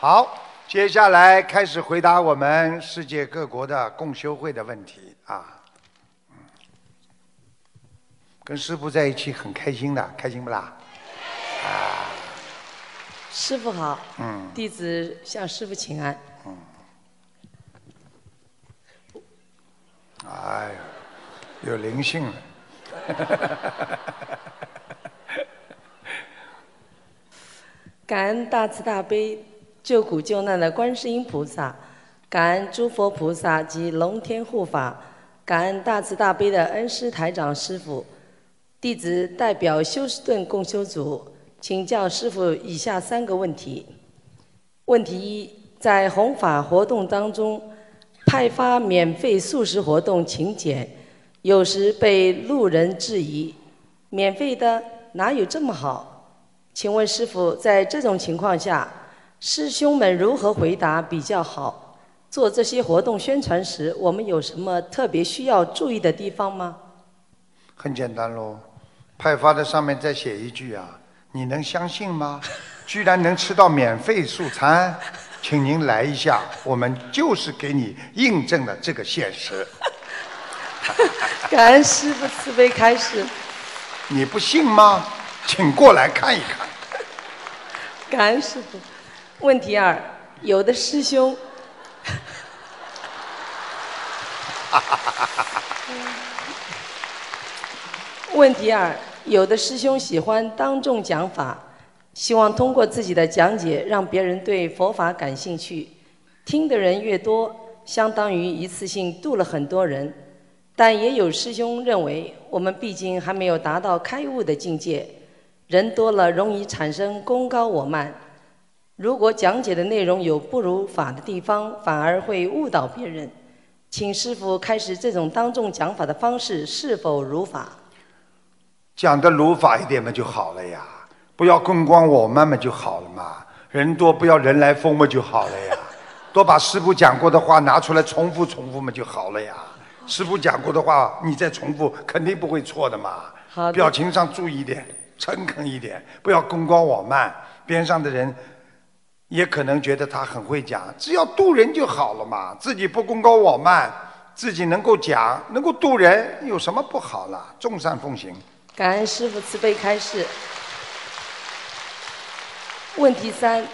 好，接下来开始回答我们世界各国的共修会的问题啊。嗯跟师傅在一起很开心的，开心不啦？师傅好，嗯弟子向师傅请安。嗯哎呀，有灵性了。感恩大慈大悲救苦救难的观世音菩萨，感恩诸佛菩萨及龙天护法，感恩大慈大悲的恩师台长师傅。弟子代表休斯顿共修组请教师傅以下三个问题。问题一，在弘法活动当中，派发免费素食活动请柬，有时被路人质疑，免费的哪有这么好？请问师傅，在这种情况下，师兄们如何回答比较好？做这些活动宣传时，我们有什么特别需要注意的地方吗？很简单喽，派发的上面再写一句啊，你能相信吗？居然能吃到免费素餐，请您来一下，我们就是给你印证了这个现实。感恩师傅慈悲开始，你不信吗？请过来看一看。感恩师傅。问题二，有的师兄，问题二，有的师兄喜欢当众讲法，希望通过自己的讲解让别人对佛法感兴趣，听的人越多，相当于一次性度了很多人。但也有师兄认为，我们毕竟还没有达到开悟的境界，人多了容易产生功高我慢。如果讲解的内容有不如法的地方，反而会误导别人。请师傅开始这种当众讲法的方式是否如法？讲的如法一点嘛就好了呀，不要功光我慢嘛就好了嘛，人多不要人来疯嘛就好了呀，多把师傅讲过的话拿出来重复重复嘛就好了呀。师傅讲过的话，你再重复肯定不会错的嘛。好的表情上注意一点，诚恳一点，不要功高我慢，边上的人也可能觉得他很会讲，只要渡人就好了嘛，自己不功高我慢，自己能够讲，能够渡人，有什么不好啦？众善奉行。感恩师傅慈悲开示。问题三，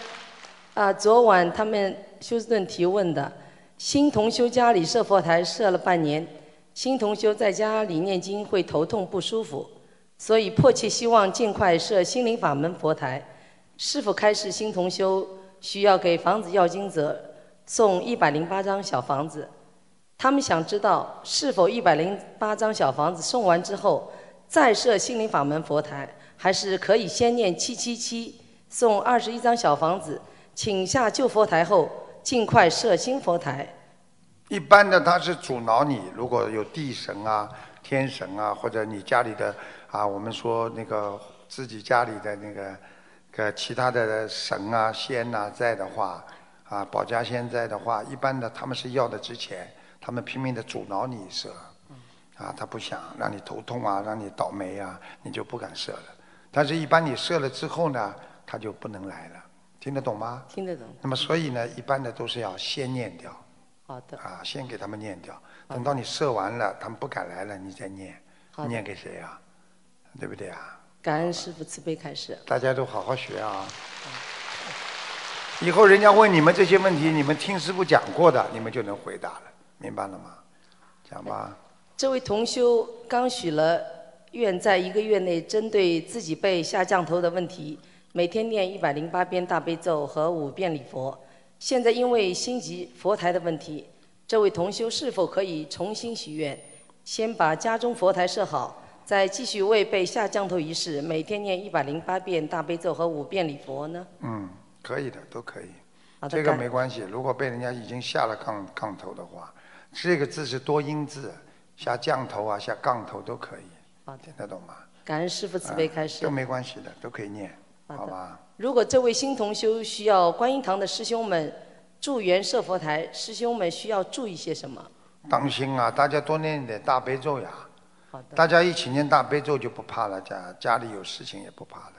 啊，昨晚他们休斯顿提问的，新同修家里设佛台设了半年，新同修在家里念经会头痛不舒服，所以迫切希望尽快设心灵法门佛台。是否开示新同修需要给房子要经者送一百零八张小房子？他们想知道是否一百零八张小房子送完之后，再设心灵法门佛台，还是可以先念七七七，送二十一张小房子，请下旧佛台后，尽快设新佛台。一般的他是阻挠你，如果有地神啊、天神啊，或者你家里的啊，我们说那个自己家里的那个个其他的神啊、仙呐、在的话，啊，保家仙在的话，一般的他们是要的之前，他们拼命的阻挠你射，啊，他不想让你头痛啊，让你倒霉啊，你就不敢射了。但是，一般你射了之后呢，他就不能来了，听得懂吗？听得懂？那么，所以呢，一般的都是要先念掉。好的，啊，先给他们念掉，等到你射完了，他们不敢来了，你再念，念给谁啊？对不对啊？感恩师傅慈悲开示。大家都好好学啊！以后人家问你们这些问题，你们听师傅讲过的，你们就能回答了，明白了吗？讲吧。这位同修刚许了愿，在一个月内针对自己被下降头的问题，每天念一百零八遍大悲咒和五遍礼佛。现在因为心急佛台的问题，这位同修是否可以重新许愿，先把家中佛台设好，再继续为被下降头仪式每天念一百零八遍大悲咒和五遍礼佛呢？嗯，可以的，都可以。这个没关系。如果被人家已经下了杠杠头的话，这个字是多音字，下降头啊，下杠头都可以，好，听得懂吗？感恩师傅慈悲开始。都没关系的，都可以念，好好吧？如果这位新同修需要观音堂的师兄们助缘设佛台，师兄们需要注意些什么？当心啊，大家多念一点大悲咒呀。好的，大家一起念大悲咒就不怕了，家家里有事情也不怕了。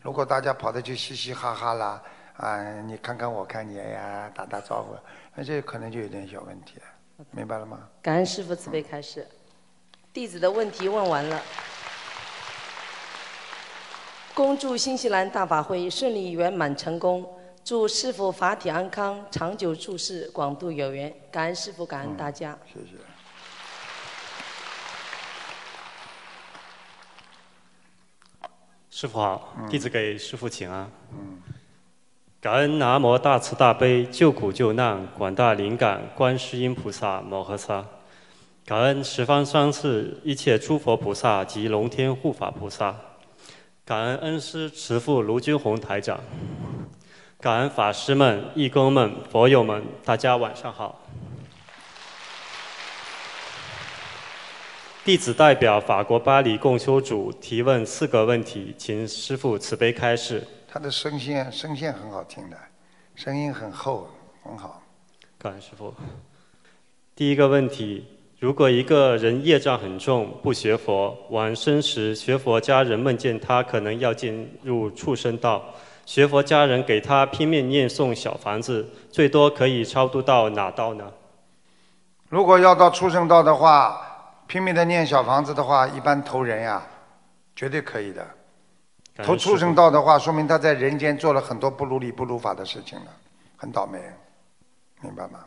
如果大家跑的就嘻嘻哈哈啦，啊，你看看我看你，哎呀，打打招呼，那这可能就有点小问题了，明白了吗？感恩师父慈悲开示，弟子的问题问完了。恭祝新西兰大法会顺利圆满成功，祝师父法体安康，长久住世，广度有缘。感恩师父，感恩大家。谢谢。师傅好，弟子给师傅请安。感恩南无大慈大悲救苦救难广大灵感观世音菩萨摩诃萨，感恩十方三世一切诸佛菩萨及龙天护法菩萨，感恩恩师慈父卢军宏台长，感恩法师们、义工们、佛友们，大家晚上好。弟子代表法国巴黎共修组提问四个问题，请师父慈悲开示。他的声线声线很好听的，声音很厚，很好。感恩师父。第一个问题：如果一个人业障很重，不学佛，往生时学佛家人梦见他可能要进入畜生道，学佛家人给他拼命念诵小房子，最多可以超度到哪道呢？如果要到畜生道的话。拼命的念小房子的话，一般投人呀，绝对可以的。投畜生道的话，说明他在人间做了很多不如理不如法的事情了，很倒霉，明白吗？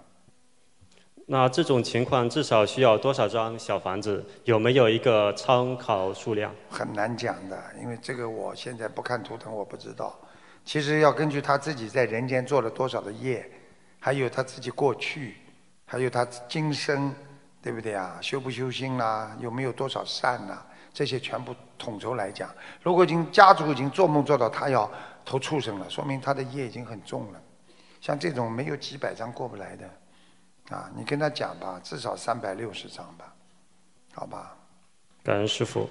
那这种情况至少需要多少张小房子？有没有一个参考数量？很难讲的，因为这个我现在不看图腾，我不知道。其实要根据他自己在人间做了多少的业，还有他自己过去，还有他今生。对不对啊？修不修心啦？有没有多少善呐？这些全部统筹来讲。如果已经家族已经做梦做到他要投畜生了，说明他的业已经很重了。像这种没有几百张过不来的，啊，你跟他讲吧，至少三百六十张吧，好吧？感恩师傅。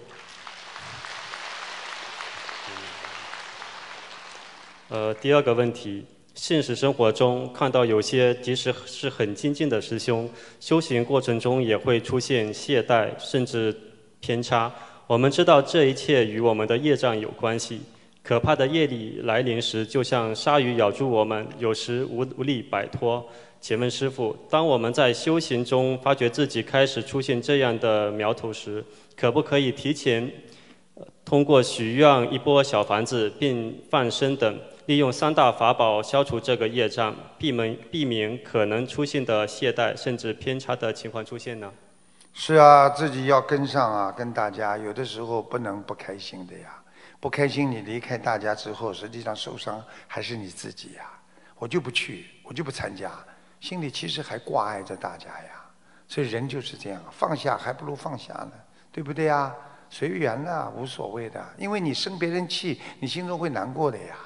呃，第二个问题。现实生活中看到有些即使是很精进的师兄，修行过程中也会出现懈怠甚至偏差。我们知道这一切与我们的业障有关系。可怕的业力来临时，就像鲨鱼咬住我们，有时无无力摆脱。请问师傅，当我们在修行中发觉自己开始出现这样的苗头时，可不可以提前通过许愿一波小房子并放生等？利用三大法宝消除这个业障，避免避免可能出现的懈怠甚至偏差的情况出现呢？是啊，自己要跟上啊，跟大家。有的时候不能不开心的呀，不开心你离开大家之后，实际上受伤还是你自己呀。我就不去，我就不参加，心里其实还挂碍着大家呀。所以人就是这样，放下还不如放下呢，对不对呀？随缘呢，无所谓的，因为你生别人气，你心中会难过的呀。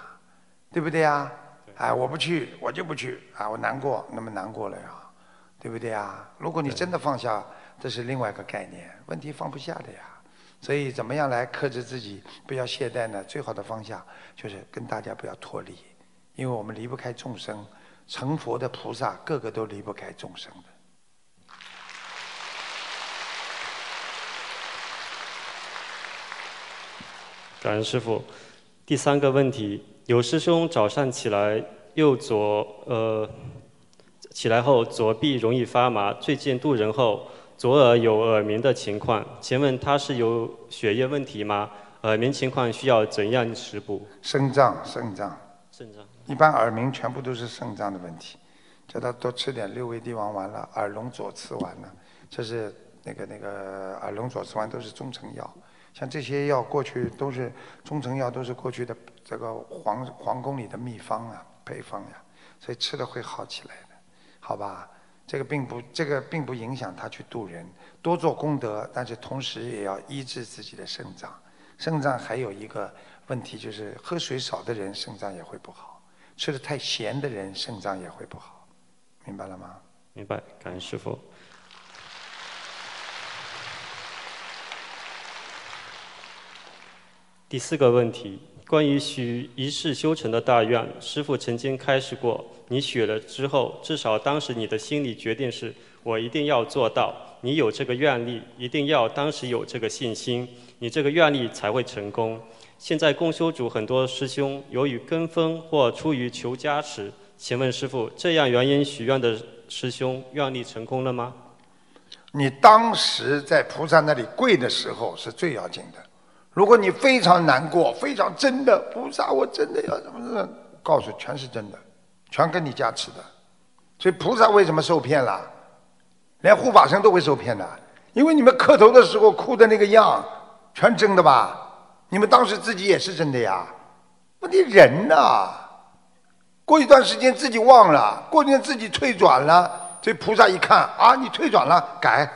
对不对呀？哎，我不去，我就不去啊！我难过，那么难过了呀，对不对呀？如果你真的放下，这是另外一个概念。问题放不下的呀，所以怎么样来克制自己，不要懈怠呢？最好的方向就是跟大家不要脱离，因为我们离不开众生，成佛的菩萨个个都离不开众生的。感恩师傅，第三个问题。有师兄早上起来右左呃起来后左臂容易发麻，最近渡人后左耳有耳鸣的情况，请问他是有血液问题吗？耳鸣情况需要怎样食补？肾脏，肾脏。肾脏。一般耳鸣全部都是肾脏的问题，叫他多吃点六味地黄丸了，耳聋左次丸了，这是那个那个耳聋左次丸都是中成药。像这些药过去都是中成药，都是过去的这个皇皇宫里的秘方啊、配方呀，所以吃了会好起来的，好吧？这个并不，这个并不影响他去渡人，多做功德，但是同时也要医治自己的肾脏。肾脏还有一个问题就是，喝水少的人肾脏也会不好，吃的太咸的人肾脏也会不好，明白了吗？明白，感恩师傅。第四个问题，关于许一世修成的大愿，师父曾经开示过，你许了之后，至少当时你的心理决定是，我一定要做到。你有这个愿力，一定要当时有这个信心，你这个愿力才会成功。现在共修组很多师兄由于跟风或出于求加持，请问师傅，这样原因许愿的师兄愿力成功了吗？你当时在菩萨那里跪的时候是最要紧的。如果你非常难过，非常真的菩萨，我真的要怎么怎么，告诉全是真的，全跟你加持的。所以菩萨为什么受骗了？连护法神都会受骗的，因为你们磕头的时候哭的那个样，全真的吧？你们当时自己也是真的呀？问题人呐，过一段时间自己忘了，过一段自己退转了。这菩萨一看啊，你退转了，改，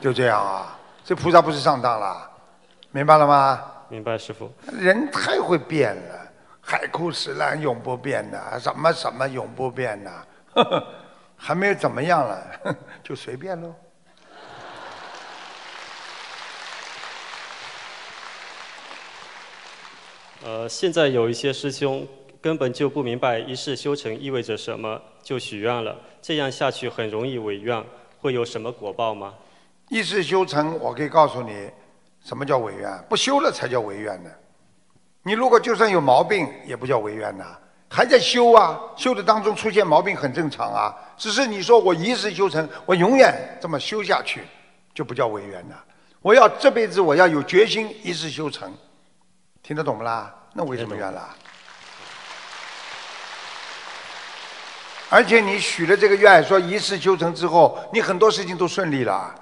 就这样啊。这菩萨不是上当了，明白了吗？明白，师傅。人太会变了，海枯石烂永不变的，什么什么永不变的，还没有怎么样了，就随便喽。呃，现在有一些师兄根本就不明白一世修成意味着什么，就许愿了。这样下去很容易违愿，会有什么果报吗？一世修成，我可以告诉你，什么叫违愿？不修了才叫违愿呢。你如果就算有毛病，也不叫违愿呐，还在修啊。修的当中出现毛病很正常啊。只是你说我一世修成，我永远这么修下去，就不叫违愿呐。我要这辈子我要有决心一世修成，听得懂不啦？那为什么愿啦？而且你许了这个愿，说一世修成之后，你很多事情都顺利了。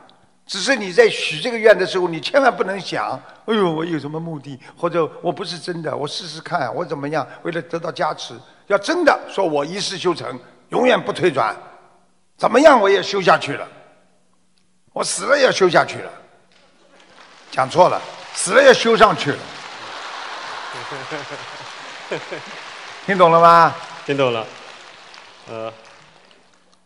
只是你在许这个愿的时候，你千万不能想，哎呦，我有什么目的，或者我不是真的，我试试看，我怎么样，为了得到加持，要真的说我一世修成，永远不退转，怎么样我也修下去了，我死了也修下去了。讲错了，死了也修上去了。听懂了吗？听懂了。呃，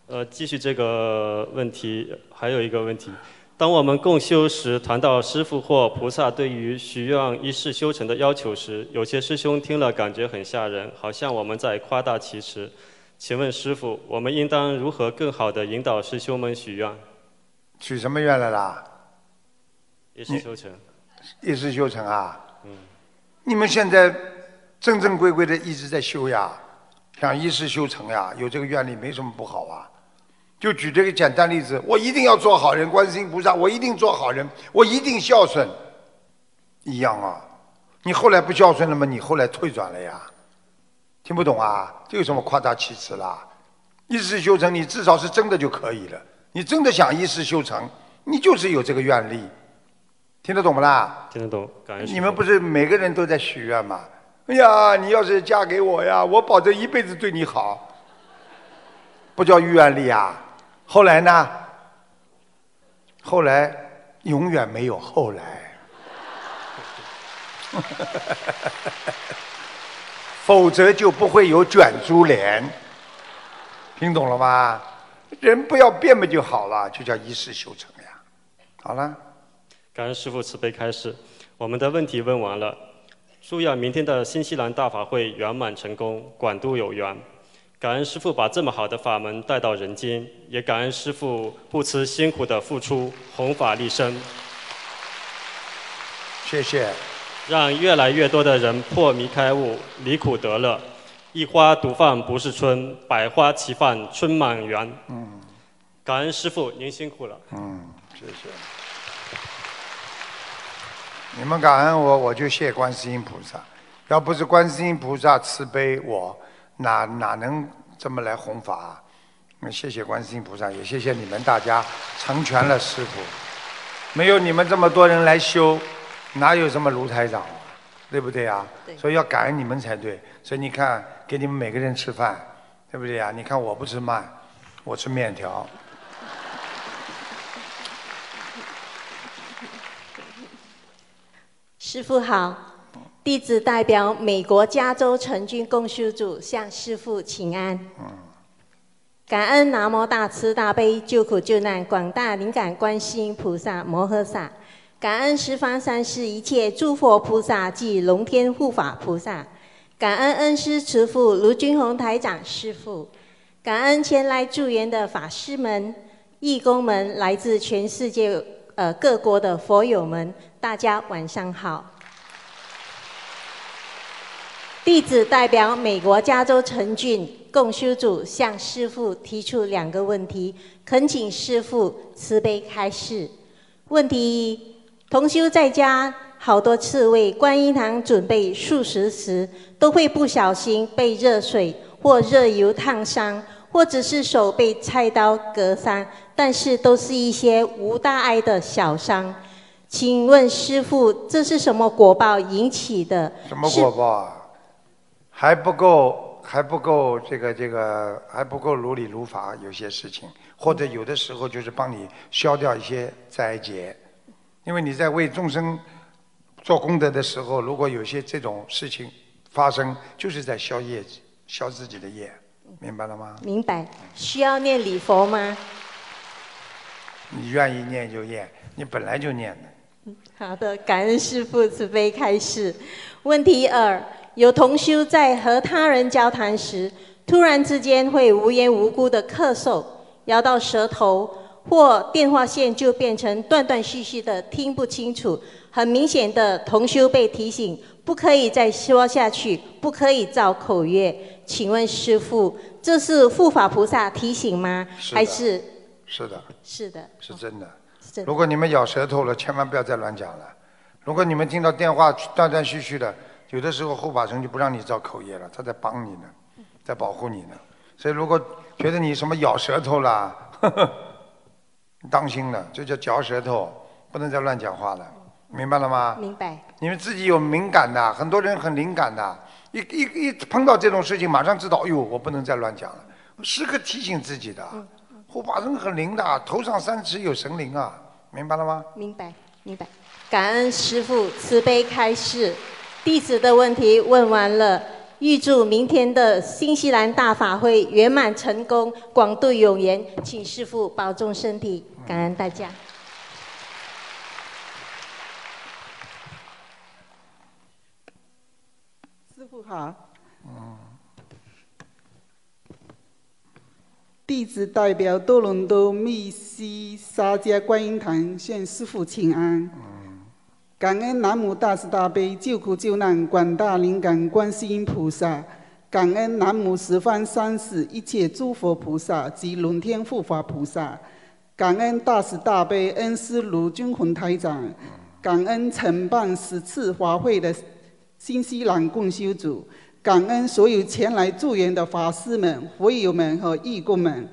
呃，继续这个问题，还有一个问题：当我们共修时谈到师父或菩萨对于许愿一世修成的要求时，有些师兄听了感觉很吓人，好像我们在夸大其词。请问师父，我们应当如何更好的引导师兄们许愿？许什么愿来啦？一世修成。一世修成啊？嗯。你们现在正正规规的一直在修呀。想一世修成呀，有这个愿力没什么不好啊。就举这个简单例子，我一定要做好人，观世音菩萨，我一定做好人，我一定孝顺，一样啊。你后来不孝顺了吗？你后来退转了呀？听不懂啊？这有什么夸大其词啦？一世修成，你至少是真的就可以了。你真的想一世修成，你就是有这个愿力。听得懂不啦？听得懂，感恩。你们不是每个人都在许愿吗？哎呀，你要是嫁给我呀，我保证一辈子对你好，不叫愿力啊。后来呢？后来永远没有后来，否则就不会有卷珠帘。听懂了吗？人不要变不就好了，就叫一世修成呀。好了。感恩师父慈悲开示，我们的问题问完了。祝愿明天的新西兰大法会圆满成功，广度有缘。感恩师父把这么好的法门带到人间，也感恩师父不辞辛苦的付出，弘法利生。谢谢。让越来越多的人破迷开悟，离苦得乐。一花独放不是春，百花齐放春满园。嗯。感恩师父，您辛苦了。嗯，谢谢。你们感恩我，我就谢观世音菩萨。要不是观世音菩萨慈悲我，哪哪能这么来弘法？那谢谢观世音菩萨，也谢谢你们大家成全了师傅。没有你们这么多人来修，哪有什么卢台长？对不对呀？所以要感恩你们才对。所以你看，给你们每个人吃饭，对不对呀？你看我不吃饭，我吃面条。师傅好，弟子代表美国加州成军共修组向师父请安。感恩南无大慈大悲救苦救难广大灵感观世音菩萨摩诃萨，感恩十方三世一切诸佛菩萨及龙天护法菩萨，感恩恩师慈父卢军宏台长师父，感恩前来助缘的法师们、义工们，来自全世界呃各国的佛友们，大家晚上好。弟子代表美国加州陈俊共修组向师父提出两个问题，恳请师父慈悲开示。问题一：同修在家好多次为观音堂准备素食时，都会不小心被热水或热油烫伤，或者是手被菜刀割伤，但是都是一些无大碍的小伤。请问师父，这是什么果报引起的？什么果报啊？还不够，还不够，这个这个还不够如理如法，有些事情，或者有的时候就是帮你消掉一些灾劫，因为你在为众生做功德的时候，如果有些这种事情发生，就是在消业，消自己的业，明白了吗？明白。需要念礼佛吗？你愿意念就念，你本来就念的。好的，感恩师父慈悲开示。问题二。有同修在和他人交谈时，突然之间会无缘无故的咳嗽，咬到舌头，或电话线就变成断断续续的，听不清楚。很明显的，同修被提醒不可以再说下去，不可以造口业。请问师父，这是护法菩萨提醒吗？还是？是的。是的。是真的。如果你们咬舌头了，千万不要再乱讲了。如果你们听到电话断断续续的。有的时候护法神就不让你造口业了，他在帮你呢，在保护你呢。所以如果觉得你什么咬舌头啦，当心了，这叫嚼舌头，不能再乱讲话了，明白了吗？明白。你们自己有敏感的，很多人很敏感的，一一一碰到这种事情，马上知道，哎呦，我不能再乱讲了，时刻提醒自己的。护法神很灵的，头上三尺有神灵啊，明白了吗？明白，明白。感恩师父慈悲开示。弟子的问题问完了，预祝明天的新西兰大法会圆满成功，广度有缘，请师父保重身体，感恩大家。师父好。嗯。弟子代表多伦多密西沙加观音堂向师父请安。感恩南无大慈大悲救苦救难广大灵感观世音菩萨，感恩南无十方三世一切诸佛菩萨及龙天护法菩萨，感恩大慈大悲恩师卢军宏台长，感恩承办十次法会的新西兰共修组，感恩所有前来助缘的法师们、佛友们和义工们。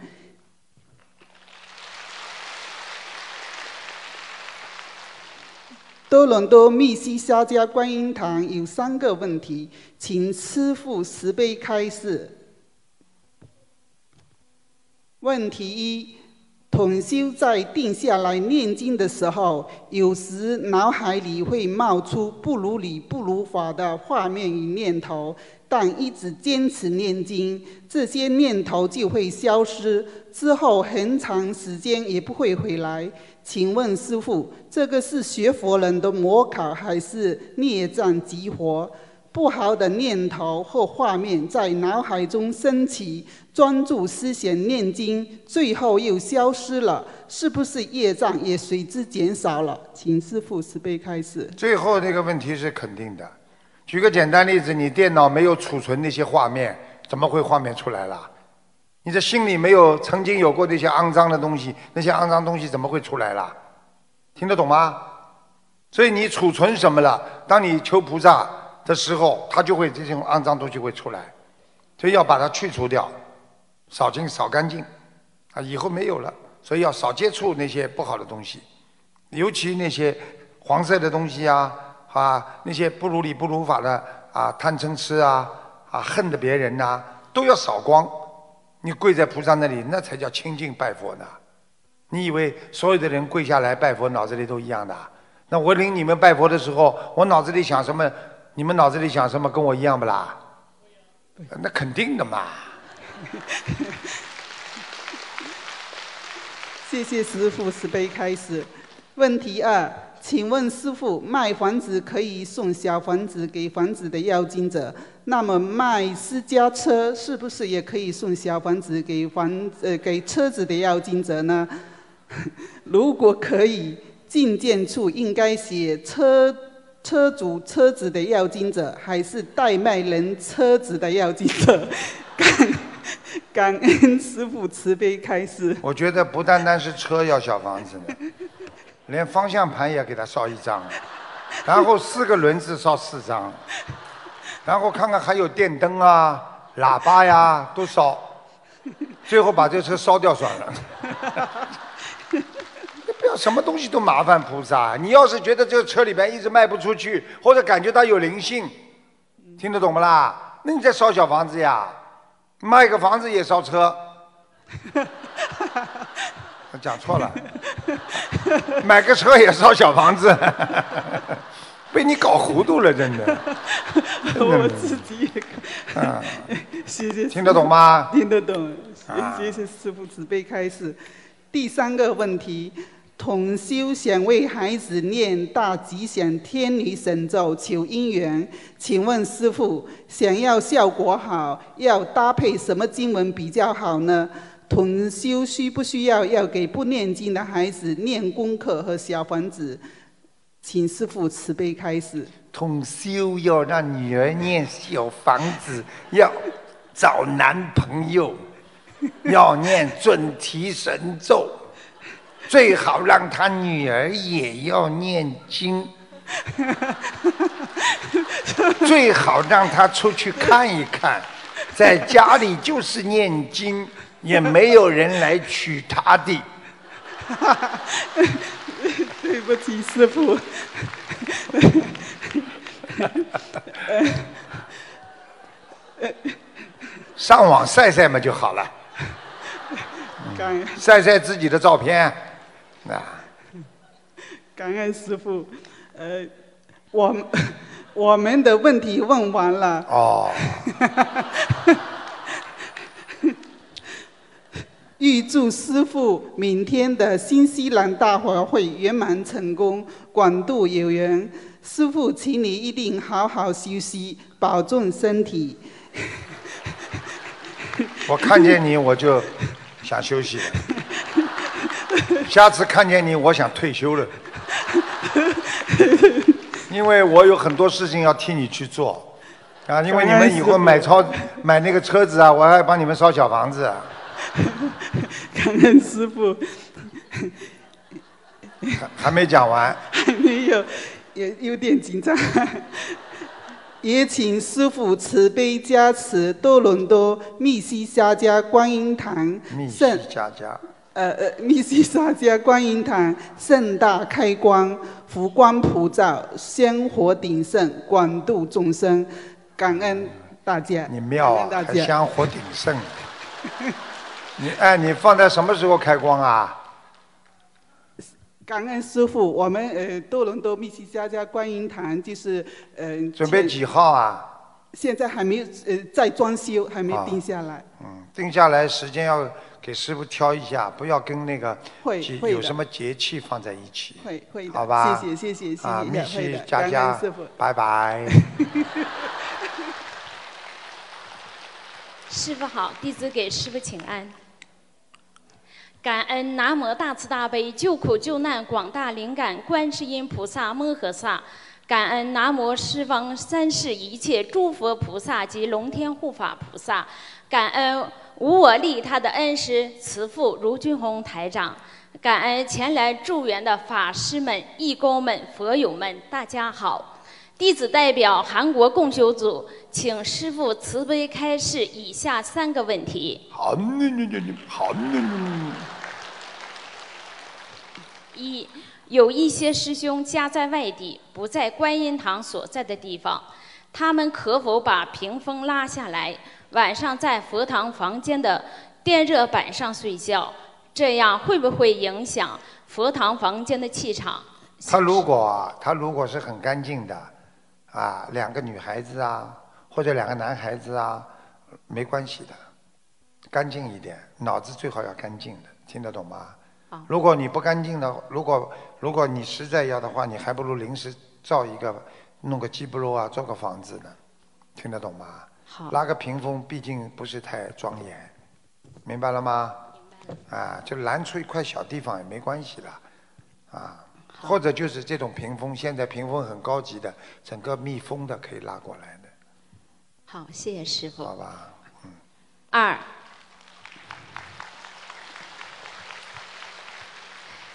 多伦多密西沙加观音堂有三个问题，请师父慈悲开示。问题一：同修在定下来念经的时候，有时脑海里会冒出不如理、不如法的画面与念头，但一直坚持念经，这些念头就会消失，之后很长时间也不会回来。请问师傅，这个是学佛人的模考，还是孽障激活？不好的念头或画面在脑海中升起，专注思想念经，最后又消失了，是不是业障也随之减少了？请师傅慈悲开示。最后那个问题是肯定的。举个简单例子，你电脑没有储存那些画面，怎么会画面出来了？你的心里没有曾经有过那些肮脏的东西，那些肮脏东西怎么会出来了？听得懂吗？所以你储存什么了？当你求菩萨的时候，它就会这种肮脏东西会出来，所以要把它去除掉，扫净扫干净，啊，以后没有了。所以要少接触那些不好的东西，尤其那些黄色的东西啊，啊，那些不如理不如法的啊，贪嗔痴啊，啊，恨的别人呐，都要扫光。你跪在菩萨那里，那才叫清净拜佛呢。你以为所有的人跪下来拜佛，脑子里都一样的？那我领你们拜佛的时候，我脑子里想什么？你们脑子里想什么？跟我一样不啦？那肯定的嘛。谢谢师父慈悲开始。问题二：请问师傅，卖房子可以送小房子给房子的要金者，那么卖私家车是不是也可以送小房子给房呃给车子的要金者呢？如果可以，进件处应该写车车主车子的要金者，还是代卖人车子的要金者？感感恩师傅慈悲开示。我觉得不单单是车要小房子，连方向盘也给他烧一张，然后四个轮子烧四张，然后看看还有电灯啊、喇叭呀都烧，最后把这车烧掉算了。不要什么东西都麻烦菩萨。你要是觉得这个车里边一直卖不出去，或者感觉到有灵性，听得懂不啦？那你再烧小房子呀，卖个房子也烧车。讲错了，买个车也烧小房子，被你搞糊涂了，真的。我自己也谢谢。听得懂吗？听得懂，啊谢谢师傅慈悲开示。第三个问题，同修想为孩子念大吉祥天女神咒求姻缘，请问师傅，想要效果好，要搭配什么经文比较好呢？同修需不需要要给不念经的孩子念功课和小房子？请师傅慈悲开始。同修要让女儿念小房子，要找男朋友，要念准提神咒，最好让他女儿也要念经，最好让他出去看一看，在家里就是念经，也没有人来娶他的。对不起，师傅。上网晒晒嘛就好了，感恩晒晒自己的照片，啊。感恩师傅，呃，我们我们的问题问完了。哦，预祝师傅明天的新西兰大法会圆满成功，广度有缘。师傅，请你一定好好休息，保重身体。我看见你我就想休息了，下次看见你我想退休了，因为我有很多事情要替你去做，啊，因为你们以后买超买那个车子啊，我还帮你们烧小房子啊，感恩师傅，还还没讲完，还没有，也有点紧张。也请师傅慈悲加持多伦多密西沙加观音堂密西圣家家，呃呃，密西沙加观音堂盛大开光，福光普照，香火鼎盛，广度众生，感恩大家。你妙啊，感恩大家。还香火鼎盛。你哎，你放在什么时候开光啊？感恩师傅，我们呃多伦多密西加加观音堂就是呃准备几号啊？现在还没有呃在装修，还没啊定下来。嗯，定下来时间要给师傅挑一下，不要跟那个会会有什么节气放在一起。会会的，好吧？谢谢谢谢谢谢，啊，密西的感佳佳恩师傅。，拜拜。师傅好，弟子给师傅请安。感恩南无大慈大悲救苦救难广大灵感观世音菩萨摩诃萨，感恩南无十方三世一切诸佛菩萨及龙天护法菩萨，感恩无我利他的恩师慈父卢俊宏台长，感恩前来助缘的法师们、义工们、佛友们，大家好。弟子代表韩国共修组，请师父慈悲开示以下三个问题：好，那那那那好，那那一，有一些师兄家在外地，不在观音堂所在的地方，他们可否把屏风拉下来，晚上在佛堂房间的电热板上睡觉？这样会不会影响佛堂房间的气场？他如果啊他如果是很干净的，啊，两个女孩子啊，或者两个男孩子啊，没关系的，干净一点，脑子最好要干净的，听得懂吗？好，如果你不干净的，如果如果你实在要的话，你还不如临时造一个，弄个鸡布楼啊，造个房子呢，听得懂吗？好，拉个屏风，毕竟不是太庄严，明白了吗？啊，就拦出一块小地方也没关系的，啊，或者就是这种屏风，现在屏风很高级的，整个密封的可以拉过来的，好，谢谢师傅。好吧？嗯二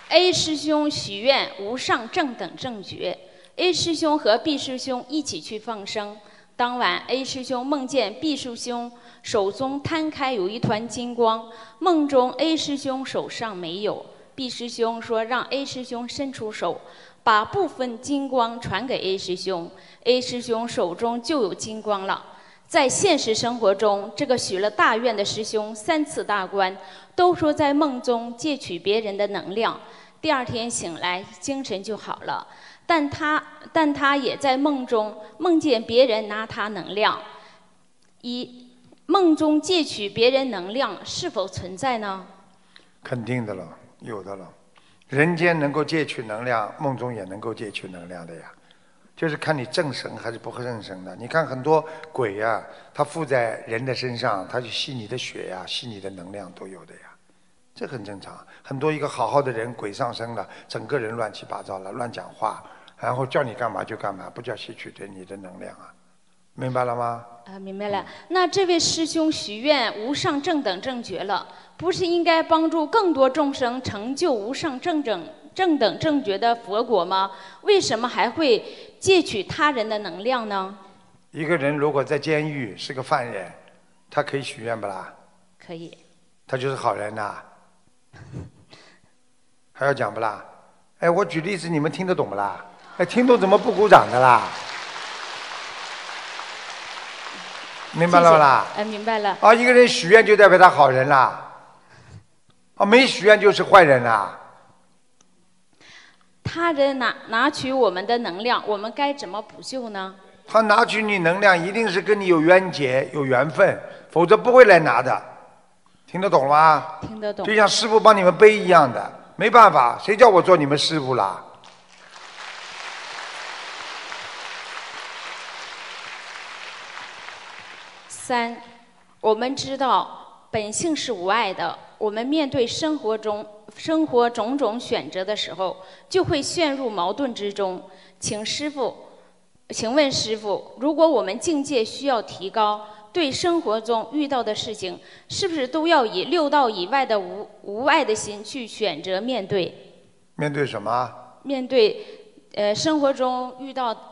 ，A 师兄许愿无上正等正觉，A 师兄和 B 师兄一起去放生。当晚，A 师兄梦见 B 师兄手中摊开有一团金光，梦中 A 师兄手上没有。B 师兄说让 A 师兄伸出手，把部分金光传给 A 师兄，A 师兄手中就有金光了。在现实生活中，这个许了大愿的师兄三次大关，都说在梦中借取别人的能量，第二天醒来精神就好了。但他但他也在梦中梦见别人拿他能量，一梦中借取别人能量是否存在呢？肯定的了，有的了。人间能够借取能量，梦中也能够借取能量的呀。就是看你正神还是不正神的。你看很多鬼呀、他附在人的身上，他就吸你的血呀、吸你的能量都有的呀，这很正常。很多一个好好的人，鬼上身了，整个人乱七八糟了，乱讲话，然后叫你干嘛就干嘛，不叫吸取对你的能量啊，明白了吗？啊，明白了。那这位师兄许愿无上正等正觉了，不是应该帮助更多众生成就无上正等正等正觉的佛果吗？为什么还会借取他人的能量呢？一个人如果在监狱是个犯人，他可以许愿不啦？可以，他就是好人呐、还要讲不啦？哎，我举例子，你们听得懂不啦？哎，听懂怎么不鼓掌的啦？明白了不啦？哎，明白了。啊，一个人许愿就代表他好人啦，啊，没许愿就是坏人啦。他人拿拿取我们的能量，我们该怎么补救呢？他拿取你能量，一定是跟你有冤结、有缘分，否则不会来拿的。听得懂吗？听得懂就。像师傅帮你们背一样的，没办法，谁叫我做你们师傅啦？三，我们知道本性是无爱的，我们面对生活中生活种种选择的时候，就会陷入矛盾之中。请师傅，请问师傅，如果我们境界需要提高，对生活中遇到的事情，是不是都要以六道以外的无无爱的心去选择面对？面对什么？面对呃生活中遇到呃，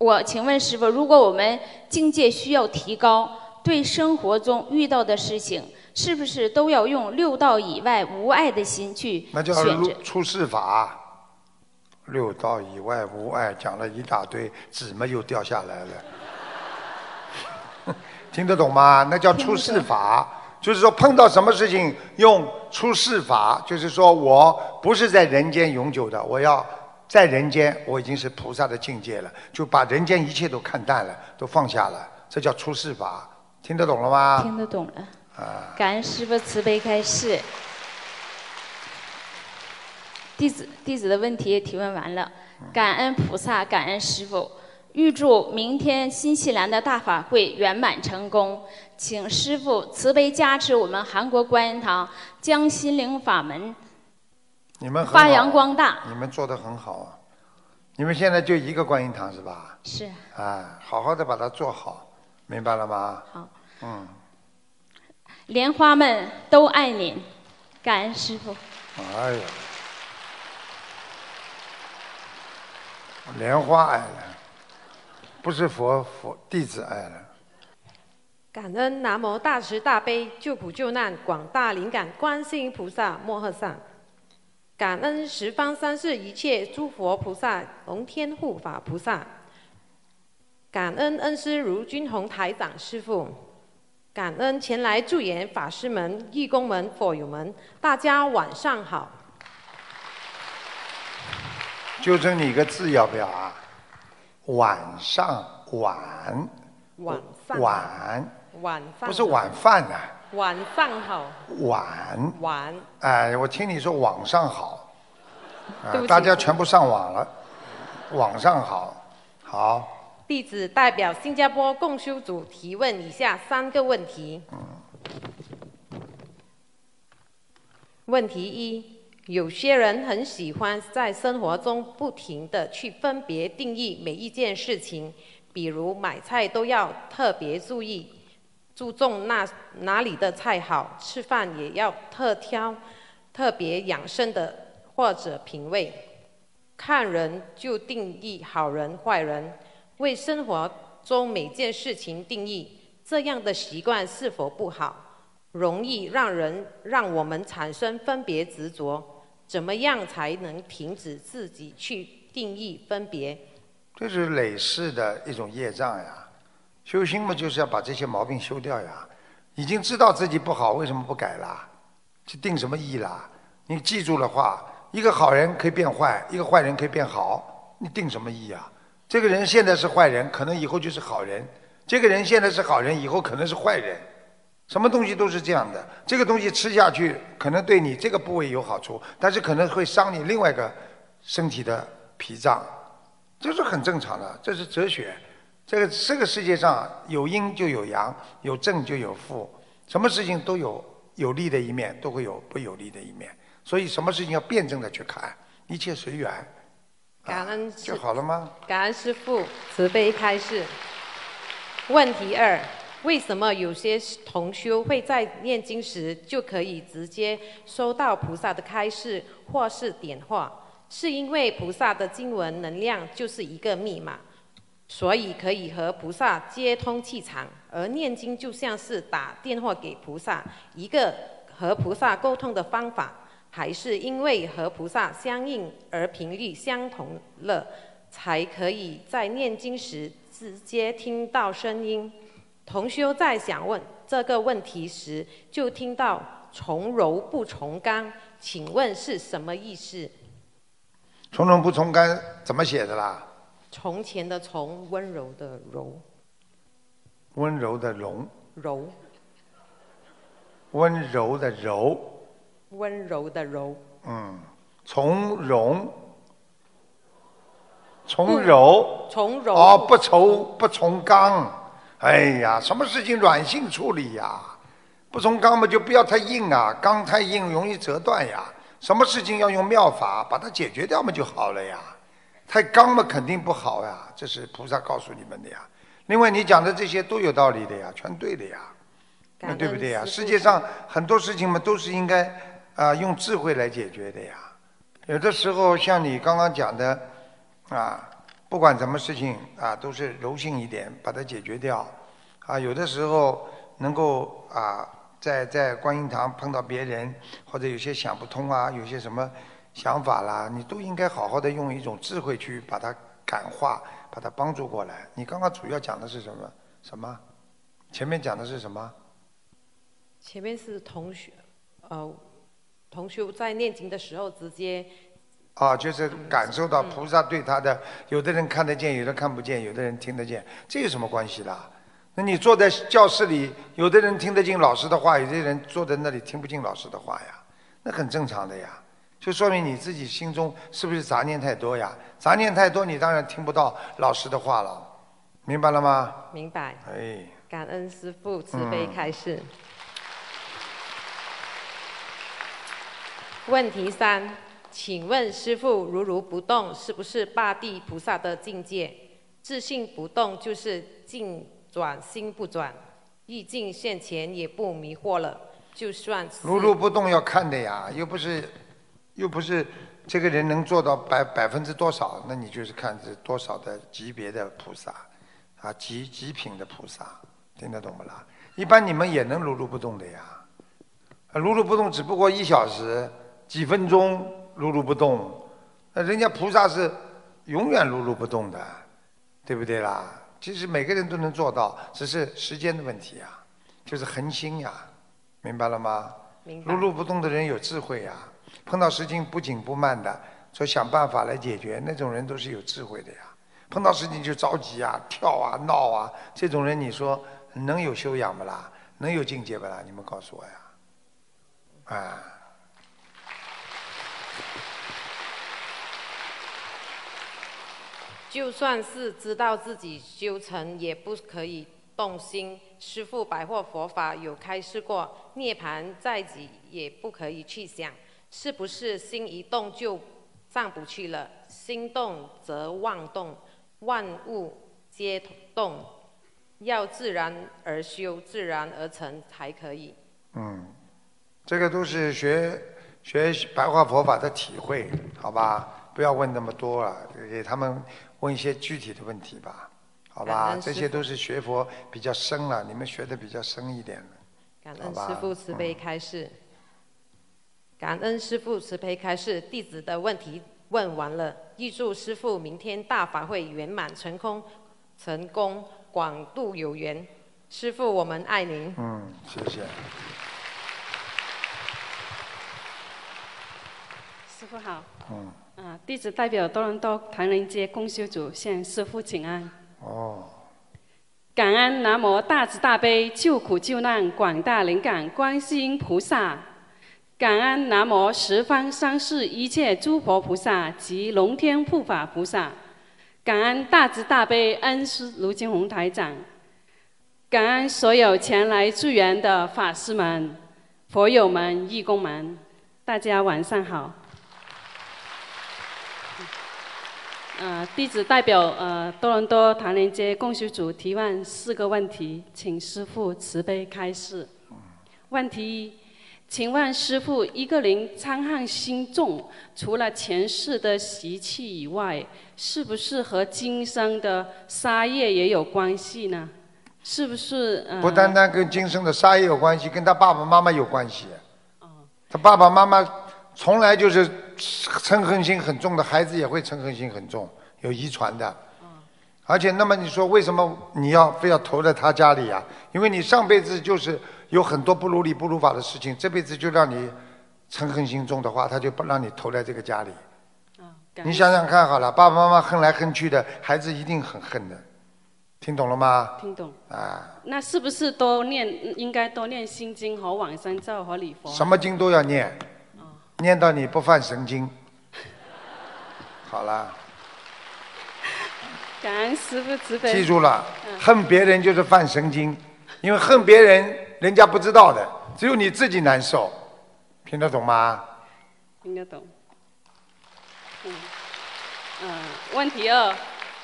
我请问师傅，如果我们境界需要提高，对生活中遇到的事情，是不是都要用六道以外无爱的心去那叫选择？入出世法。六道以外无爱，讲了一大堆，纸嘛又掉下来了。听得懂吗？那叫出世法，就是说碰到什么事情用出世法，就是说我不是在人间永久的，我要在人间，我已经是菩萨的境界了，就把人间一切都看淡了，都放下了，这叫出世法。听得懂了吗？听得懂了。啊，感恩师傅慈悲开示。弟子弟子的问题也提问完了，感恩菩萨，感恩师傅，预祝明天新西兰的大法会圆满成功，请师傅慈悲加持我们韩国观音堂，将心灵法门你们发扬光大。你们做的很好啊！你们现在就一个观音堂是吧？是，啊，好好的把它做好，明白了吗？好。嗯，莲花们都爱您，感恩师傅。哎呀，莲花爱了，不是佛佛弟子爱了。感恩南无大慈大悲救苦救难广大灵感观世音菩萨摩诃萨，感恩十方三世一切诸佛菩萨龙天护法菩萨，感恩恩师如君宏台长师父，感恩前来助演法师们、义工们、佛友们，大家晚上好。纠正你一个字要不要啊？晚上晚。晚饭。晚，不是晚饭呐、晚上好，晚，晚，哎，我听你说网上好，大家全部上网了，网上好，好，弟子代表新加坡共修组提问以下三个问题。问题一：有些人很喜欢在生活中不停的去分别定义每一件事情，比如买菜都要特别注意，注重那哪里的菜好，吃饭也要特挑，特别养生的或者品味。看人就定义好人坏人，为生活中每件事情定义，这样的习惯是否不好？容易让人让我们产生分别执着。怎么样才能停止自己去定义分别？这是累世的一种业障呀。修心嘛，就是要把这些毛病修掉呀。已经知道自己不好，为什么不改啦？去定什么义啦？你记住了话，一个好人可以变坏，一个坏人可以变好，你定什么义啊？这个人现在是坏人，可能以后就是好人；这个人现在是好人，以后可能是坏人。什么东西都是这样的，这个东西吃下去可能对你这个部位有好处，但是可能会伤你另外一个身体的脾脏，这是很正常的，这是哲学。这个这个世界上有阴就有阳，有正就有负，什么事情都有有利的一面，都会有不有利的一面，所以什么事情要辩证的去看，一切随缘，感恩就好了吗？感恩师父慈悲开示。问题二：为什么有些同修会在念经时就可以直接收到菩萨的开示或是点化？是因为菩萨的经文能量就是一个密码，所以可以和菩萨接通气场，而念经就像是打电话给菩萨，一个和菩萨沟通的方法。还是因为和菩萨相应而频率相同了，才可以在念经时直接听到声音。同修在想问这个问题时，就听到“从柔不从刚”，请问是什么意思？从容不从刚怎么写的啦？从前的从，温柔的柔，温柔的容，柔，温柔的柔，温柔的柔，嗯，从容，从柔，从柔。哦，不愁不从刚，哎呀，什么事情软性处理呀？不从刚嘛，就不要太硬啊，刚太硬容易折断呀。什么事情要用妙法把它解决掉嘛就好了呀。太刚嘛肯定不好呀，这是菩萨告诉你们的呀。另外你讲的这些都有道理的呀，全对的呀，那对不对呀？世界上很多事情嘛都是应该啊、用智慧来解决的呀。有的时候像你刚刚讲的啊，不管什么事情啊，都是柔性一点把它解决掉啊。有的时候能够啊，在在观音堂碰到别人，或者有些想不通啊，有些什么想法啦，你都应该好好的用一种智慧去把它感化，把它帮助过来。你刚刚主要讲的是什么？什么？前面讲的是什么？前面是同学，呃，同学在念经的时候直接啊，就是感受到菩萨对他的，有的人看得见，有的看不见，有的人听得见，这有什么关系啦？那你坐在教室里，有的人听得进老师的话，有的人坐在那里听不进老师的话呀，那很正常的呀，就说明你自己心中是不是杂念太多呀？杂念太多，你当然听不到老师的话了，明白了吗？明白。哎，感恩师父慈悲开示。问题三，请问师父，如如不动是不是八地菩萨的境界？自信不动就是境转心不转，意境现前也不迷惑了。就算如如不动要看的呀，又不是，又不是这个人能做到百百分之多少，那你就是看是多少的级别的菩萨，啊，极极品的菩萨，听得懂不啦？一般你们也能如如不动的呀，啊如如不动只不过一小时、几分钟如如不动，那人家菩萨是永远如如不动的，对不对啦？其实每个人都能做到，只是时间的问题呀，就是恒心呀，明白了吗？明白如如不动的人有智慧呀，碰到事情不紧不慢的，说想办法来解决，那种人都是有智慧的呀。碰到事情就着急啊、跳啊、闹啊，这种人你说能有修养不啦？能有境界不啦？你们告诉我呀，啊。就算是知道自己修成，也不可以动心。师父百货佛法有开示过，涅盘在即，也不可以去想。是不是心一动就上不去了？心动则妄动，万物皆动，要自然而修，自然而成才可以。嗯，这个都是学学白话佛法的体会，好吧？不要问那么多了，给他们。问一些具体的问题吧，好吧？这些都是学佛比较深了，你们学的比较深一点感恩师父慈悲开示，感恩师父慈悲开示，弟子的问题问完了，预祝师父明天大法会圆满成功，成功广度有缘。师父，我们爱您。嗯，谢谢。师父好。嗯。啊！弟子代表多伦多唐人街公修组向师父请安。哦。感恩南无大慈大悲救苦救难广大灵感观世音菩萨，感恩南无十方三世一切诸佛菩萨及龙天护法菩萨，感恩大慈大悲恩师卢金红台长，感恩所有前来助缘的法师们、佛友们、义工们，大家晚上好。呃，弟子代表呃多伦多唐人街共修组提问四个问题，请师父慈悲开示。问题一，请问师傅，一个人嗔恨心重，除了前世的习气以外，是不是和今生的杀业也有关系呢？是不是？不单单跟今生的杀业有关系，跟他爸爸妈妈有关系。他爸爸妈妈从来就是。嗔恨心很重的孩子也会嗔恨心很重，有遗传的。而且，那么你说为什么你要非要投在他家里呀？因为你上辈子就是有很多不如理不如法的事情，这辈子就让你嗔恨心重的话，他就不让你投在这个家里。你想想看好了，爸爸妈妈恨来恨去的孩子一定很恨的，听懂了吗？听懂。啊。那是不是多念应该多念心经和往生咒和礼佛？什么经都要念。念到你不犯神经，好了。感恩师父慈悲。记住了，恨别人就是犯神经，因为恨别人，人家不知道的，只有你自己难受，听得懂吗？听得懂。嗯，嗯，问题二，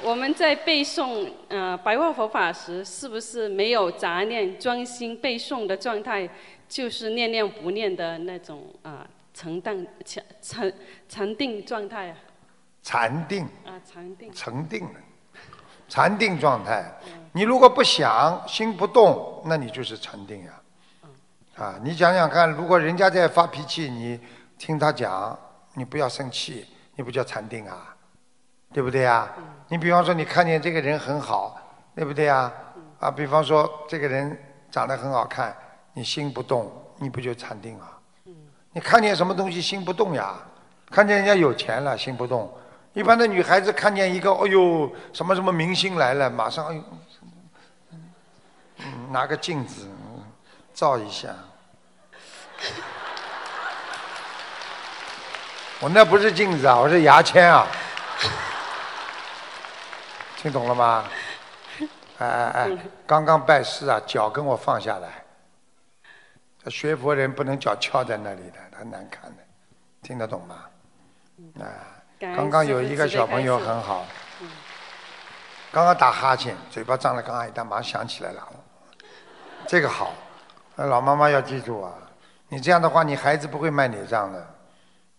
我们在背诵呃白话佛法时，是不是没有杂念，专心背诵的状态，就是念念不念的那种啊？沉定、沉沉沉定状态啊！禅定啊，禅定，沉定了，禅定状态。你如果不想，心不动，那你就是禅定呀。啊，你想想看，如果人家在发脾气，你听他讲，你不要生气，你不叫禅定啊，对不对呀？你比方说，你看见这个人很好，对不对呀？啊，比方说这个人长得很好看，你心不动，你不就禅定啊？你看见什么东西心不动呀？看见人家有钱了心不动。一般的女孩子看见一个，哎呦，什么什么明星来了，马上哎呦，拿个镜子照一下。我那不是镜子啊，我是牙签啊。听懂了吗？哎哎哎，刚刚拜师啊，脚跟我放下来。学佛人不能脚翘在那里的。很难看的，听得懂吗？啊，刚刚有一个小朋友很好，刚刚打哈欠，嘴巴张了刚刚一大，马上想起来了，这个好，老妈妈要记住啊，你这样的话，你孩子不会卖你账的，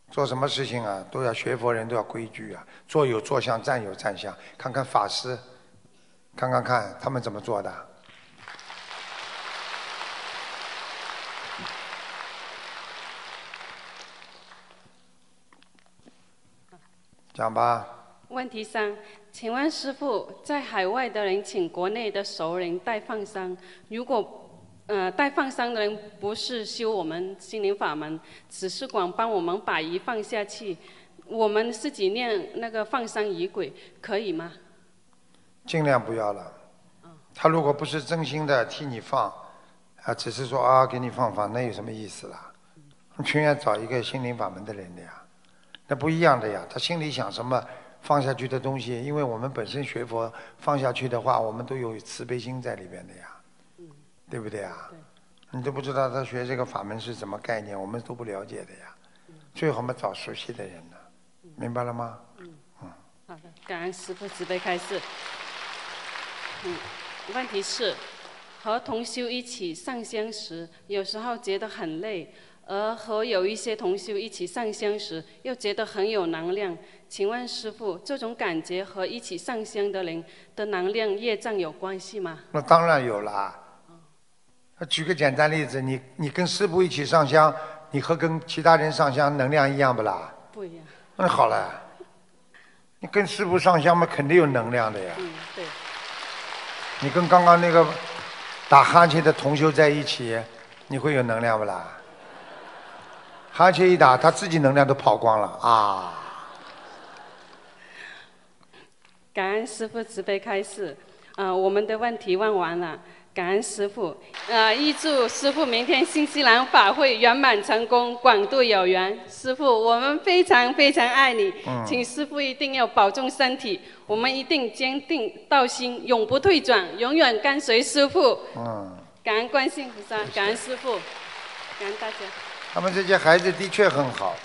做什么事情啊，都要学佛人都要规矩啊，坐有坐相，站有站相，看看法师，看看看他们怎么做的。讲吧。问题三，请问师傅，在海外的人请国内的熟人带放生，如果呃带放生的人不是修我们心灵法门，只是光帮我们把鱼放下去，我们自己念那个放生仪轨可以吗？尽量不要了。他如果不是真心的替你放，啊，只是说啊给你放放，那有什么意思啦？全要找一个心灵法门的人的呀，那不一样的呀。他心里想什么，放下去的东西，因为我们本身学佛放下去的话，我们都有慈悲心在里边的呀，对不对啊？你都不知道他学这个法门是什么概念，我们都不了解的呀。最好嘛找熟悉的人呢，明白了吗？嗯。好的，感恩师父慈悲开示。嗯，问题是，和同修一起上香时，有时候觉得很累，而和有一些同修一起上香时，又觉得很有能量。请问师傅，这种感觉和一起上香的人的能量业障有关系吗？那当然有啦。举个简单例子，你你跟师傅一起上香，你和跟其他人上香能量一样不啦？不一样。那好了，你跟师傅上香嘛，肯定有能量的呀。嗯，对。你跟刚刚那个打哈欠的同修在一起，你会有能量不啦？哈欠一打，他自己能量都跑光了啊！感恩师傅慈悲开示，嗯，我们的问题问完了。感恩师傅，呃，预祝师傅明天新西兰法会圆满成功，广度有缘。师傅，我们非常非常爱你，请师傅一定要保重身体，我们一定坚定道心，永不退转，永远跟随师傅。嗯，感恩观世菩萨，感恩师傅，感恩大家。他们这些孩子的确很好，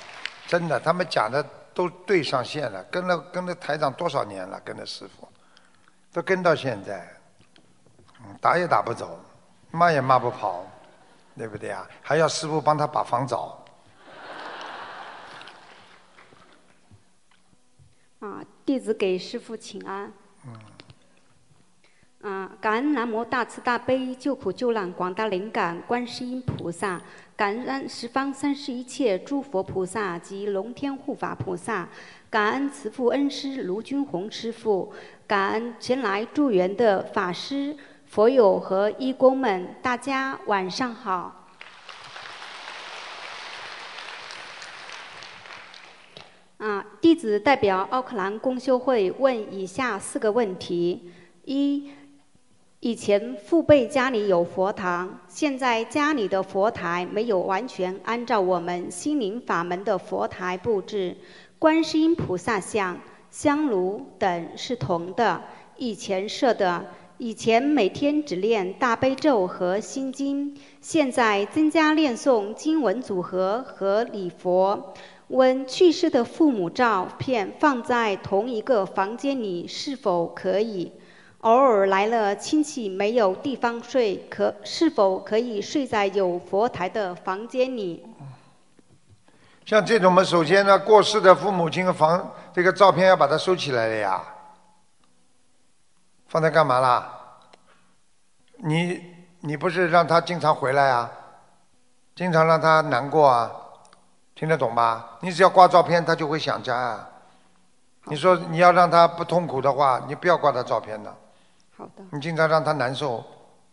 真的，他们讲的都对上线了，跟了跟了台长多少年了，跟着师傅，都跟到现在。打也打不走，骂也骂不跑，对不对啊？还要师傅帮他把房找。啊，弟子给师傅请安。嗯。啊，感恩南无大慈大悲救苦救难广大灵感观世音菩萨，感恩十方三世一切诸佛菩萨及龙天护法菩萨，感恩慈父恩师卢军宏师傅，感恩前来助缘的法师。佛友和义工们，大家晚上好。啊，弟子代表奥克兰公修会问以下四个问题：一，以前父辈家里有佛堂，现在家里的佛台没有完全按照我们心灵法门的佛台布置，观世音菩萨像、香炉等是铜的，以前设的。以前每天只练大悲咒和心经，现在增加念诵经文组合和礼佛。问去世的父母照片放在同一个房间里是否可以？偶尔来了亲戚没有地方睡，可是否可以睡在有佛台的房间里？像这种嘛，首先呢，过世的父母亲房这个照片要把它收起来了呀。放在干嘛啦？你你不是让他经常回来啊？经常让他难过啊？听得懂吧？你只要挂照片，他就会想家啊。你说你要让他不痛苦的话，你不要挂他照片的。好的。你经常让他难受，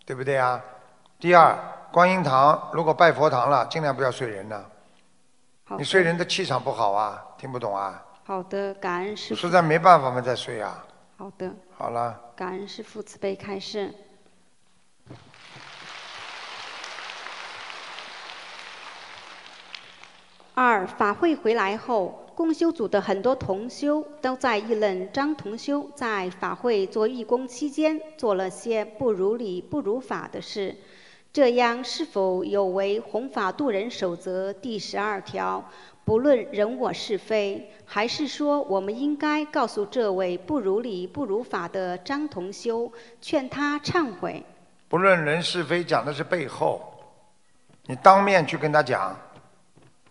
对不对啊？第二，观音堂如果拜佛堂了，尽量不要睡人呢。你睡人的气场不好啊，听不懂啊？好的，感恩师父。实在没办法嘛，再睡啊。好的。好了。感恩师父慈悲开示。二法会回来后，共修组的很多同修都在议论张同修在法会做义工期间做了些不如理、不如法的事，这样是否有违弘法度人守则第十二条？不论人我是非，还是说我们应该告诉这位不如理不如法的张同修，劝他忏悔？不论人是非，讲的是背后，你当面去跟他讲，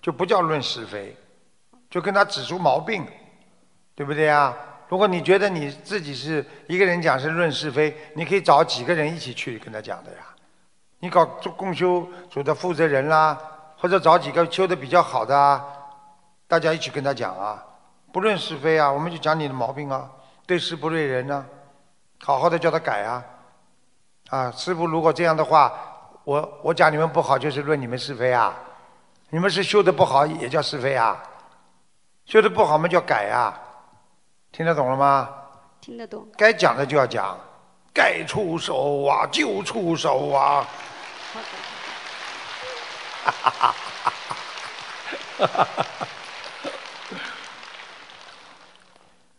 就不叫论是非，就跟他指出毛病，对不对呀？如果你觉得你自己是一个人讲是论是非，你可以找几个人一起去跟他讲的呀。你搞做共修组的负责人啦，或者找几个修的比较好的啊。大家一起跟他讲啊，不论是非啊，我们就讲你的毛病啊，对事不对人呢，好好的叫他改啊，啊，师傅如果这样的话，我我讲你们不好就是论你们是非啊，你们是修的不好也叫是非啊，修的不好嘛就要改啊，听得懂了吗？听得懂。该讲的就要讲，该出手啊就出手啊。好的。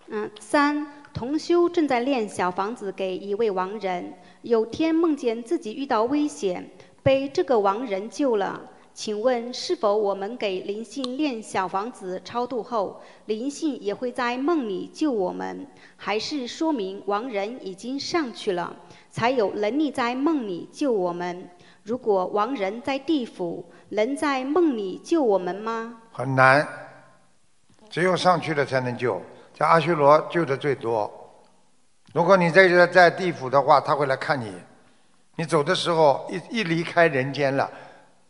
嗯，三同修正在练小房子给一位亡人，有天梦见自己遇到危险，被这个亡人救了。请问是否我们给灵性练小房子超度后，灵性也会在梦里救我们，还是说明亡人已经上去了，才有能力在梦里救我们？如果亡人在地府，能在梦里救我们吗？很难，只有上去了才能救。在阿修罗救的最多。如果你在这在地府的话，他会来看你。你走的时候一一离开人间了。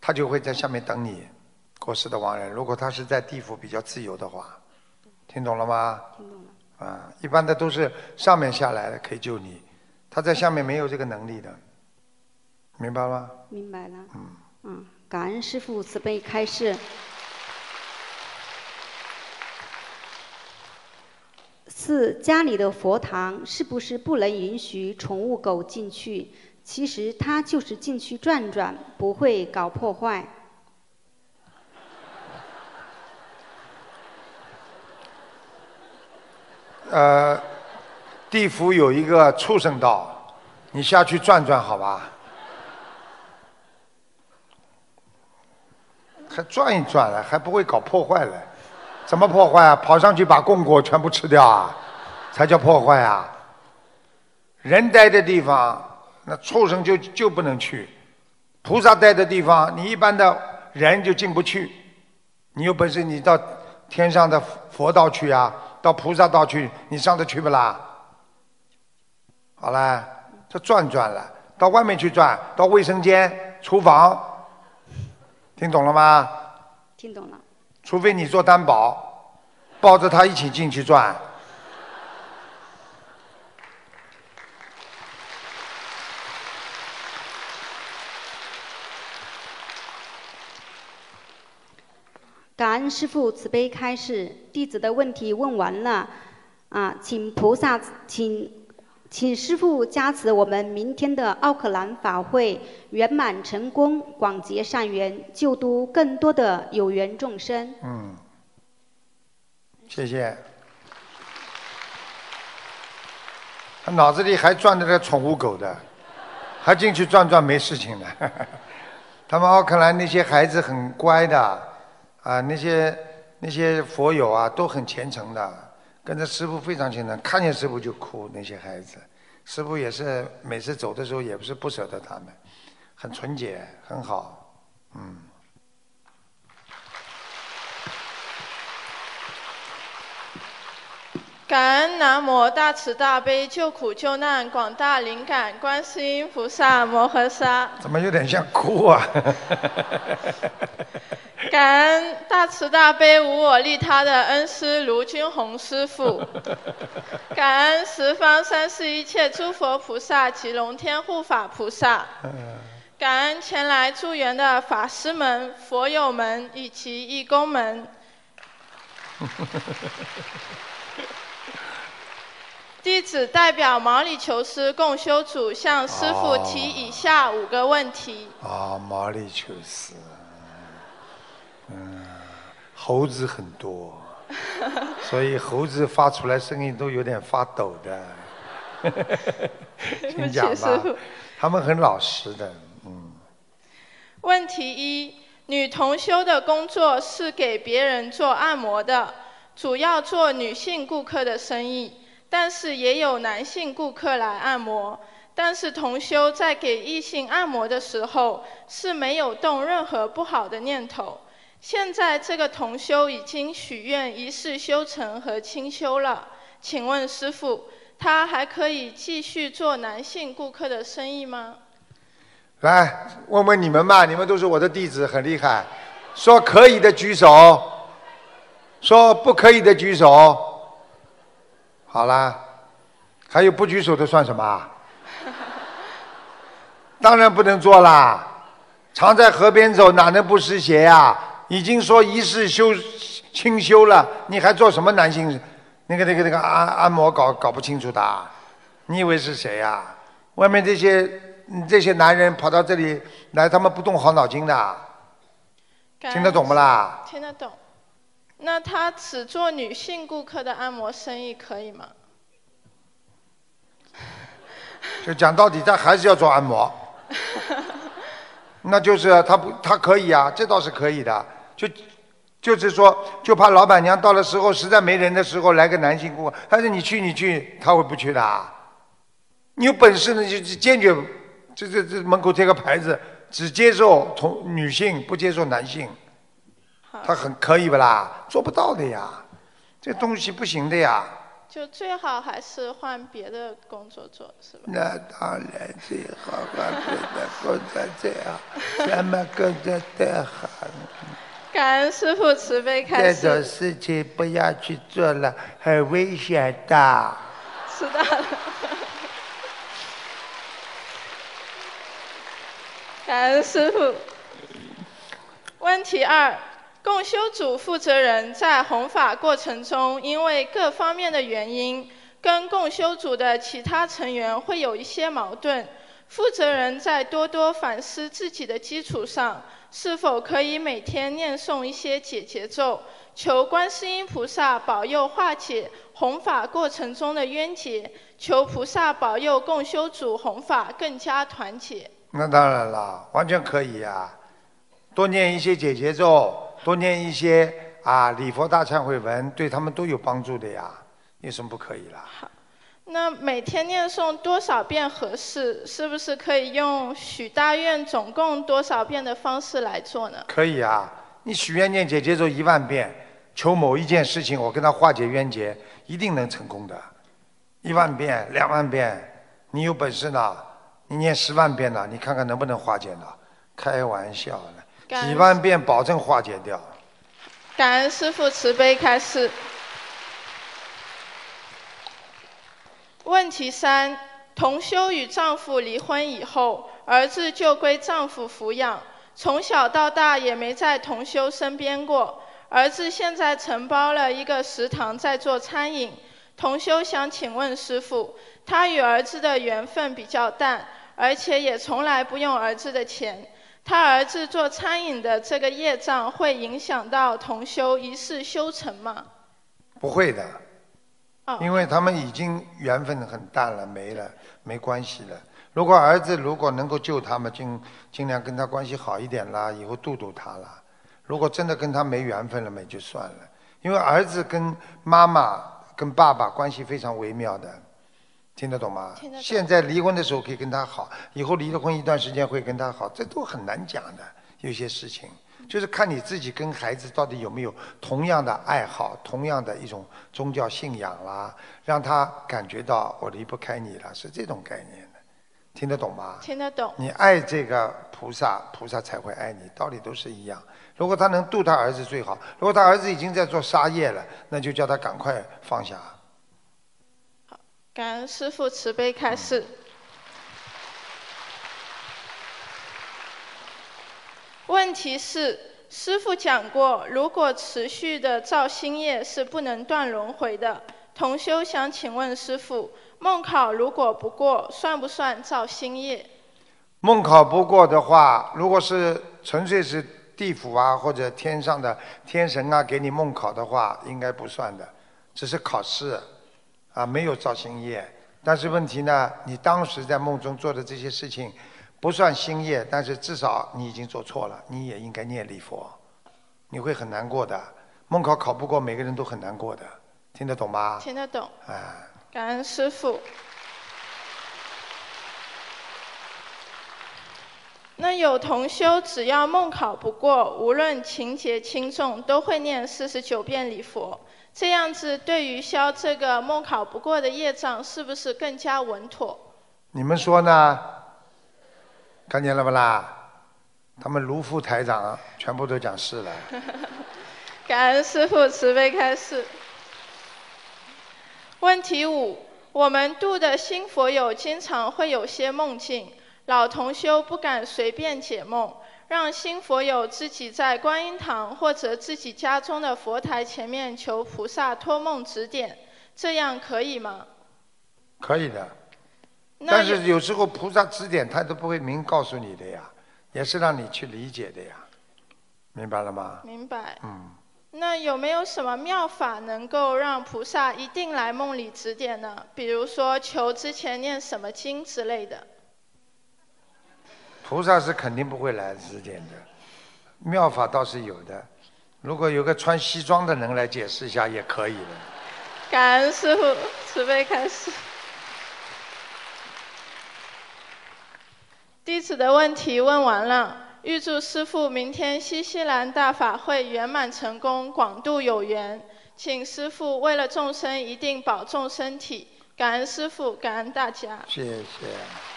他就会在下面等你，过世的亡人。如果他是在地府比较自由的话，听懂了吗？听懂了。啊，一般的都是上面下来的可以救你，他在下面没有这个能力的，明白吗？明白了。嗯。嗯，感恩师父慈悲开示。四，家里的佛堂是不是不能允许宠物狗进去？其实他就是进去转转，不会搞破坏。呃，地府有一个畜生道，你下去转转好吧？还转一转了，还不会搞破坏了？怎么破坏啊？跑上去把供果全部吃掉啊？才叫破坏啊！人待的地方。那畜生就就不能去，菩萨待的地方，你一般的人就进不去。你有本事，你到天上的佛道去啊，到菩萨道去，你上得去不啦？好啦，这转转了，到外面去转，到卫生间、厨房，听懂了吗？听懂了。除非你做担保，抱着他一起进去转。感恩师父慈悲开示，弟子的问题问完了，啊，请菩萨，请，请师父加持我们明天的奥克兰法会圆满成功，广结善缘，救度更多的有缘众生。嗯，谢谢。他脑子里还转着个宠物狗的，还进去转转没事情的。他们奥克兰那些孩子很乖的。啊，那些那些佛友啊，都很虔诚的，跟着师傅非常虔诚，看见师傅就哭。那些孩子，师傅也是每次走的时候，也不是不舍得他们，很纯洁，很好，嗯。感恩南无大慈大悲救苦救难广大灵感观世音菩萨摩诃萨。怎么有点像哭啊？感恩大慈大悲无我利他的恩师卢军宏师傅，感恩十方三世一切诸佛菩萨及龙天护法菩萨，感恩前来助缘的法师们、佛友们以及义工们。弟子代表毛里求斯共修组向师傅提以下五个问题。啊，毛里求斯，嗯，猴子很多，所以猴子发出来声音都有点发抖的。请讲吧，他们很老实的，嗯。问题一：女同修的工作是给别人做按摩的，主要做女性顾客的生意。但是也有男性顾客来按摩，但是同修在给异性按摩的时候是没有动任何不好的念头。现在这个同修已经许愿一世修成和清修了，请问师傅，他还可以继续做男性顾客的生意吗？来问问你们吧，你们都是我的弟子，很厉害。说可以的举手，说不可以的举手。好啦，还有不举手的算什么？当然不能做啦！常在河边走，哪能不湿鞋呀？已经说一世修清修了，你还做什么男性？那个、那个、那个按按摩搞搞不清楚的？你以为是谁呀？外面这些这些男人跑到这里来，他们不动好脑筋的，听得懂不啦？听得懂。那他只做女性顾客的按摩生意可以吗？就讲到底，他还是要做按摩。那就是他不，他可以啊，这倒是可以的。就就是说，就怕老板娘到了时候实在没人的时候来个男性顾客，但是你去你去，他会不去的。你有本事呢，就坚决，这这这门口贴个牌子，只接受同女性，不接受男性。他很可以不啦？做不到的呀，这东西不行的呀。就最好还是换别的工作做，是吧？那当然最好换别的工作最好，什么工作都好。感恩师傅慈悲开始。这种事情不要去做了，很危险的。知道了。感恩师傅。问题二。共修组负责人在弘法过程中，因为各方面的原因，跟共修组的其他成员会有一些矛盾。负责人在多多反思自己的基础上，是否可以每天念诵一些解结咒，求观世音菩萨保佑化解弘法过程中的冤结，求菩萨保佑共修组弘法更加团结。那当然了，完全可以呀，多念一些解结咒。多念一些啊礼佛大忏悔文，对他们都有帮助的呀，有什么不可以啦？好，那每天念诵多少遍合适？是不是可以用许大愿总共多少遍的方式来做呢？可以啊，你许愿念姐姐咒一万遍，求某一件事情，我跟他化解冤结，一定能成功的。一万遍、两万遍，你有本事呢，你念十万遍呢，你看看能不能化解呢？开玩笑呢。几万遍保证化解掉。感恩师父慈悲开示。问题三：同修与丈夫离婚以后，儿子就归丈夫抚养，从小到大也没在同修身边过。儿子现在承包了一个食堂，在做餐饮。同修想请问师父，他与儿子的缘分比较淡，而且也从来不用儿子的钱。他儿子做餐饮的这个业障会影响到同修一世修成吗？不会的，因为他们已经缘分很淡了，没了，没关系了。如果儿子如果能够救他们，尽尽量跟他关系好一点啦，以后度度他啦。如果真的跟他没缘分了，也就算了。因为儿子跟妈妈、跟爸爸关系非常微妙的。听得懂吗？现在离婚的时候可以跟他好，以后离了婚一段时间会跟他好，这都很难讲的。有些事情就是看你自己跟孩子到底有没有同样的爱好，同样的一种宗教信仰啦，让他感觉到我离不开你了，是这种概念的。听得懂吗？听得懂。你爱这个菩萨，菩萨才会爱你，道理都是一样。如果他能度他儿子最好，如果他儿子已经在做杀业了，那就叫他赶快放下。感恩师父慈悲开示。问题是，师父讲过，如果持续的造新业是不能断轮回的。同修想请问师父，梦考如果不过，算不算造新业？梦考不过的话，如果是纯粹是地府啊或者天上的天神啊给你梦考的话，应该不算的，只是考试。啊，没有造新业，但是问题呢，你当时在梦中做的这些事情，不算新业，但是至少你已经做错了，你也应该念礼佛，你会很难过的。梦考考不过，每个人都很难过的，听得懂吗？听得懂。啊。感恩师傅。那有同修，只要梦考不过，无论情节轻重，都会念四十九遍礼佛。这样子对于消这个梦考不过的业障，是不是更加稳妥？你们说呢？看见了不啦？他们卢副台长全部都讲是了。感恩师父慈悲开示。问题五：我们度的新佛友经常会有些梦境，老同修不敢随便解梦。让新佛友自己在观音堂或者自己家中的佛台前面求菩萨托梦指点，这样可以吗？可以的，但是有时候菩萨指点他都不会明告诉你的呀，也是让你去理解的呀，明白了吗？明白。嗯。那有没有什么妙法能够让菩萨一定来梦里指点呢？比如说求之前念什么经之类的。菩萨是肯定不会来指点的，妙法倒是有的。如果有个穿西装的人来解释一下也可以的。感恩师傅慈悲开始。弟子的问题问完了。预祝师傅明天新西兰大法会圆满成功，广度有缘。请师傅为了众生一定保重身体，感恩师傅，感恩大家。谢谢。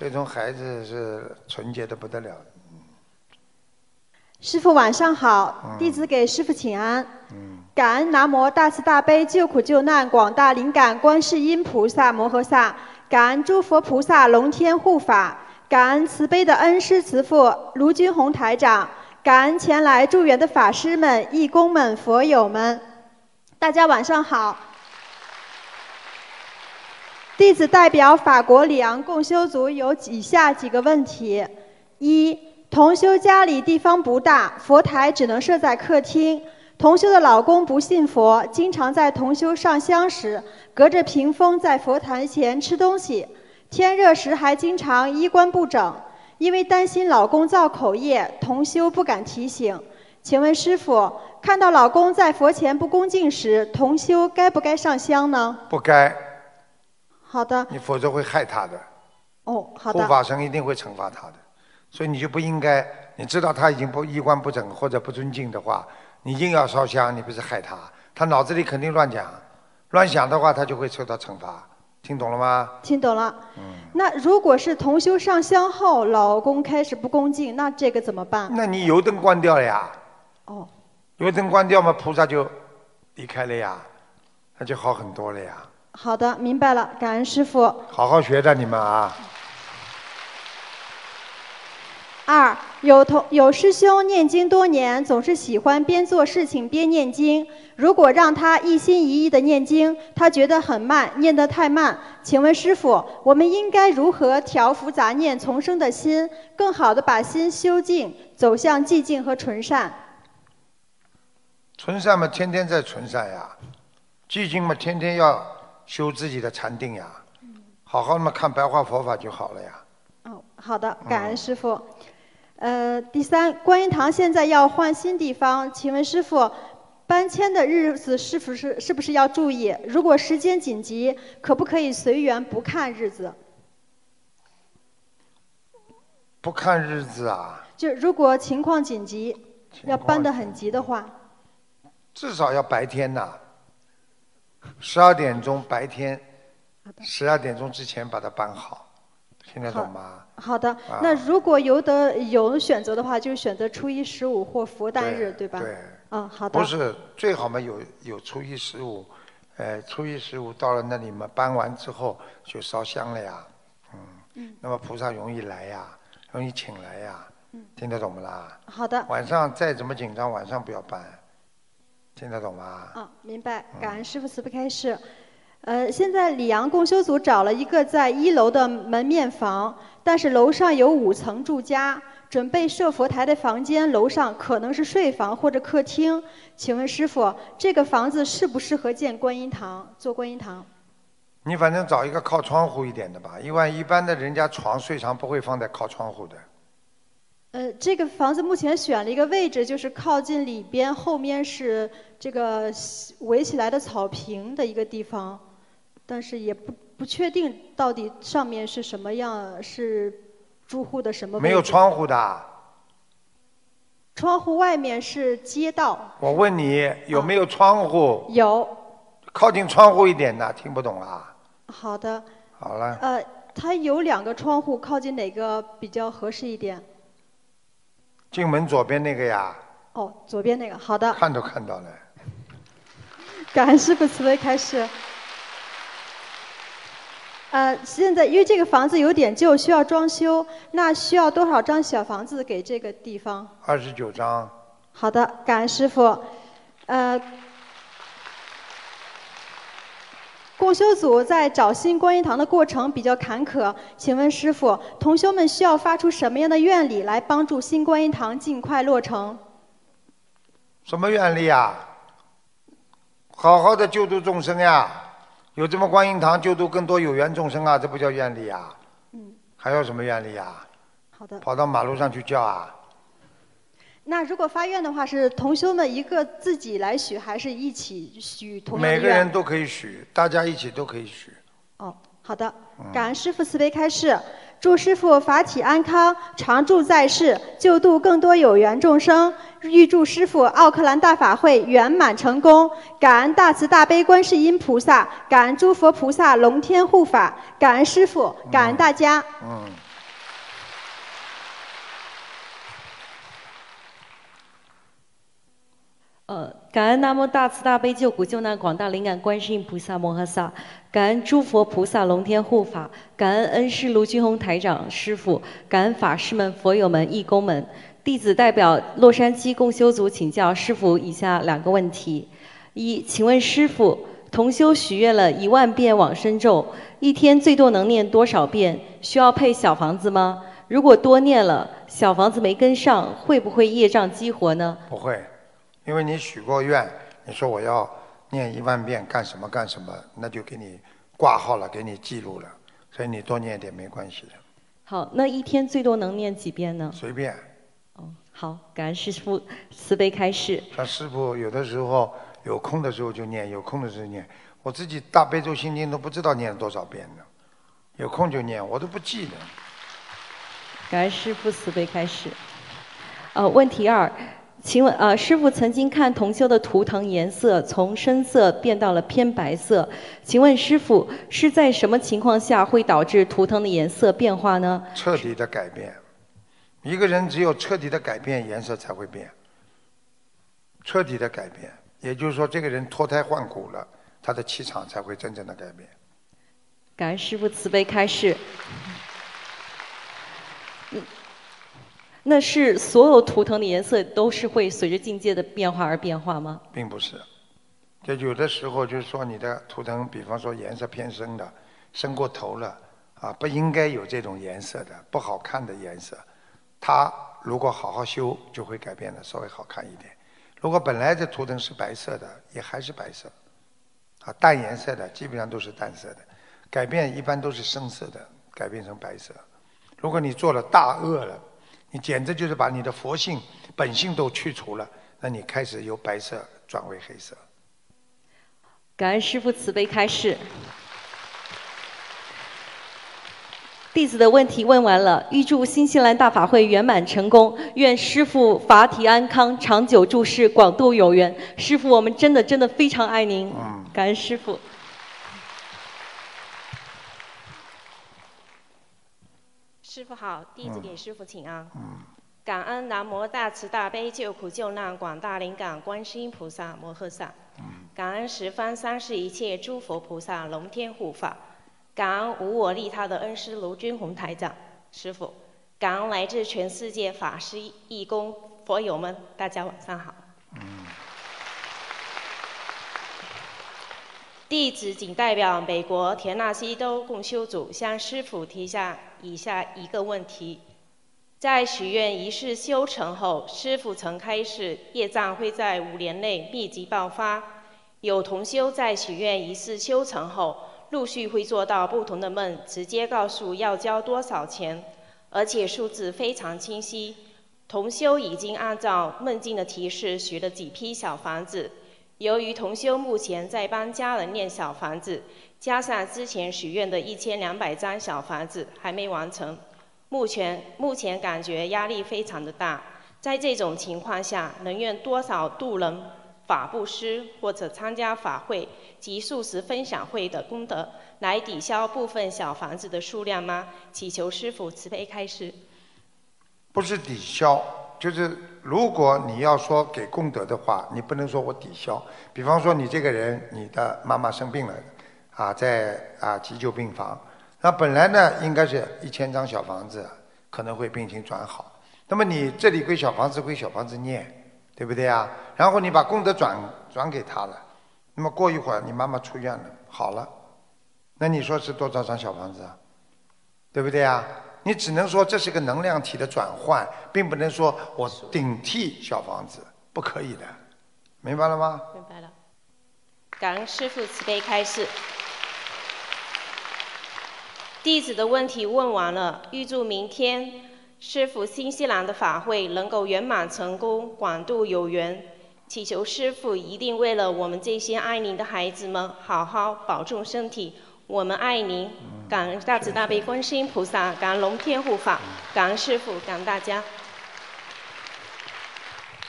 这种孩子是纯洁的不得了。师傅晚上好，弟子给师傅请安。感恩南无大慈大悲救苦救难广大灵感观世音菩萨摩诃萨。感恩诸佛菩萨龙天护法，感恩慈悲的恩师慈父卢军宏台长，感恩前来助缘的法师们、义工们、佛友们，大家晚上好。弟子代表法国里昂共修组有以下几个问题：一、同修家里地方不大，佛台只能设在客厅。同修的老公不信佛，经常在同修上香时隔着屏风在佛坛前吃东西，天热时还经常衣冠不整。因为担心老公造口业，同修不敢提醒。请问师傅，看到老公在佛前不恭敬时，同修该不该上香呢？不该。好的。你否则会害他的。哦，好的。护法神一定会惩罚他的，所以你就不应该。你知道他已经不衣冠不整或者不尊敬的话。你硬要烧香，你不是害他？他脑子里肯定乱讲，乱想的话，他就会受到惩罚。听懂了吗？听懂了。嗯。那如果是同修上香后，老公开始不恭敬，那这个怎么办？那你油灯关掉了呀。哦。油灯关掉嘛，菩萨就离开了呀，那就好很多了呀。好的，明白了，感恩师傅。好好学着你们啊。二有同有师兄念经多年，总是喜欢边做事情边念经。如果让他一心一意的念经，他觉得很慢，念得太慢。请问师傅，我们应该如何调伏杂念丛生的心，更好的把心修静，走向寂静和纯善？纯善嘛，天天在纯善呀；寂静嘛，天天要修自己的禅定呀。好好的嘛，看白话佛法就好了呀。哦，好的，感恩师傅。呃，第三，观音堂现在要换新地方，请问师傅，搬迁的日子是不是是不是要注意？如果时间紧急，可不可以随缘不看日子？不看日子啊？就如果情况紧急，要搬得很急的话，至少要白天呐，十二点钟白天，十二点钟之前把它搬好。听得懂吗？好的，那如果有的有选择的话，就选择初一十五或佛诞日，对吧？对。嗯，好的。不是最好嘛？有有初一十五，呃，初一十五到了那里嘛，搬完之后就烧香了呀，嗯。嗯。那么菩萨容易来呀，容易请来呀。嗯。听得懂不啦？好的。晚上再怎么紧张，晚上不要搬。听得懂吗？嗯，明白。感恩师傅慈悲开示。呃，现在里昂共修组找了一个在一楼的门面房，但是楼上有五层住家，准备设佛台的房间，楼上可能是睡房或者客厅。请问师傅，这个房子适不适合建观音堂？做观音堂？你反正找一个靠窗户一点的吧，因为一般的人家床睡床不会放在靠窗户的。呃，这个房子目前选了一个位置，就是靠近里边，后面是这个围起来的草坪的一个地方。但是也不不确定到底上面是什么样，是住户的什么？没有窗户的。窗户外面是街道。我问你有没有窗户？有。靠近窗户一点的，听不懂啊？好的。好了。呃，它有两个窗户，靠近哪个比较合适一点？进门左边那个呀。哦，左边那个，好的。看都看到了。感恩师傅慈悲开始。呃，现在因为这个房子有点旧，需要装修，那需要多少张小房子给这个地方？二十九张。好的，感恩师傅。呃，共修组在找新观音堂的过程比较坎坷，请问师傅，同修们需要发出什么样的愿力来帮助新观音堂尽快落成？什么愿力啊？好好的救度众生呀！有这么观音堂救度更多有缘众生啊，这不叫愿力啊？嗯。还有什么愿力啊？好的。跑到马路上去叫啊？那如果发愿的话，是同修们一个自己来许，还是一起许同每个人都可以许，大家一起都可以许。哦，好的。感恩师父慈悲开示，祝师父法体安康，常驻在世，救度更多有缘众生。预祝师父奥克兰大法会圆满成功。感恩大慈大悲观世音菩萨，感恩诸佛菩萨龙天护法，感恩师父，感恩大家。嗯。呃，感恩南无大慈大悲救苦救难广大灵感观世音菩萨摩诃萨，感恩诸佛菩萨龙天护法，感恩恩师卢俊宏台长师傅，感恩法师们、佛友们、义工们。弟子代表洛杉矶共修组请教师傅以下两个问题：一，请问师傅，同修许愿了一万遍往生咒，一天最多能念多少遍？需要配小房子吗？如果多念了，小房子没跟上，会不会业障激活呢？不会。因为你许过愿，你说我要念一万遍干什么干什么，那就给你挂号了，给你记录了，所以你多念点没关系的。好，那一天最多能念几遍呢？随便。哦，好，感恩师父慈悲开示。像师傅有的时候有空的时候就念，有空的时候念。我自己大悲咒心经都不知道念了多少遍呢，有空就念，我都不记得。感恩师父慈悲开示。呃，问题二。请问，呃，师傅曾经看同修的图腾颜色从深色变到了偏白色，请问师傅是在什么情况下会导致图腾的颜色变化呢？彻底的改变，一个人只有彻底的改变，颜色才会变。彻底的改变，也就是说，这个人脱胎换骨了，他的气场才会真正的改变。感恩师傅慈悲开示。嗯。那是所有图腾的颜色都是会随着境界的变化而变化吗？并不是，就有的时候就是说你的图腾，比方说颜色偏深的，深过头了，啊，不应该有这种颜色的，不好看的颜色，它如果好好修就会改变的，稍微好看一点。如果本来这图腾是白色的，也还是白色，啊，淡颜色的基本上都是淡色的，改变一般都是深色的，改变成白色。如果你做了大恶了。你简直就是把你的佛性本性都去除了，那你开始由白色转为黑色。感恩师父慈悲开示。弟子的问题问完了，预祝新西兰大法会圆满成功，愿师父法体安康，长久住世，广度有缘。师父，我们真的真的非常爱您。感恩师父。师傅好，弟子给师傅请安。感恩南无大慈大悲救苦救难广大灵感观世音菩萨摩诃萨。感恩十方三世一切诸佛菩萨龙天护法。感恩无我利他的恩师卢军宏台长师傅。感恩来自全世界法师义工佛友们，大家晚上好。弟子仅代表美国田纳西州共修组向师傅提下以下一个问题：在许愿仪式修成后，师傅曾开示业障会在五年内密集爆发。有同修在许愿仪式修成后，陆续会做到不同的梦，直接告诉要交多少钱，而且数字非常清晰。同修已经按照梦境的提示许了几批小房子。由于同修目前在帮家人念小房子，加上之前许愿的一千两百张小房子还没完成，目前目前感觉压力非常的大。在这种情况下，能愿多少度人、法布施或者参加法会及素食分享会的功德，来抵消部分小房子的数量吗？祈求师父慈悲开示。不是抵消。就是如果你要说给功德的话，你不能说我抵消。比方说你这个人，你的妈妈生病了，啊，在啊急救病房，那本来呢应该是一千张小房子，可能会病情转好。那么你这里归小房子归小房子念，对不对啊？然后你把功德转转给他了，那么过一会儿你妈妈出院了，好了，那你说是多少张小房子啊？对不对啊？你只能说这是个能量体的转换，并不能说我顶替小房子，不可以的，明白了吗？明白了。感恩师父慈悲开示。弟子的问题问完了，预祝明天师父新西兰的法会能够圆满成功，广度有缘。祈求师父一定为了我们这些爱您的孩子们，好好保重身体。我们爱您，感恩大慈大悲观世音菩萨，感恩龙天护法，感恩师父，感恩大家。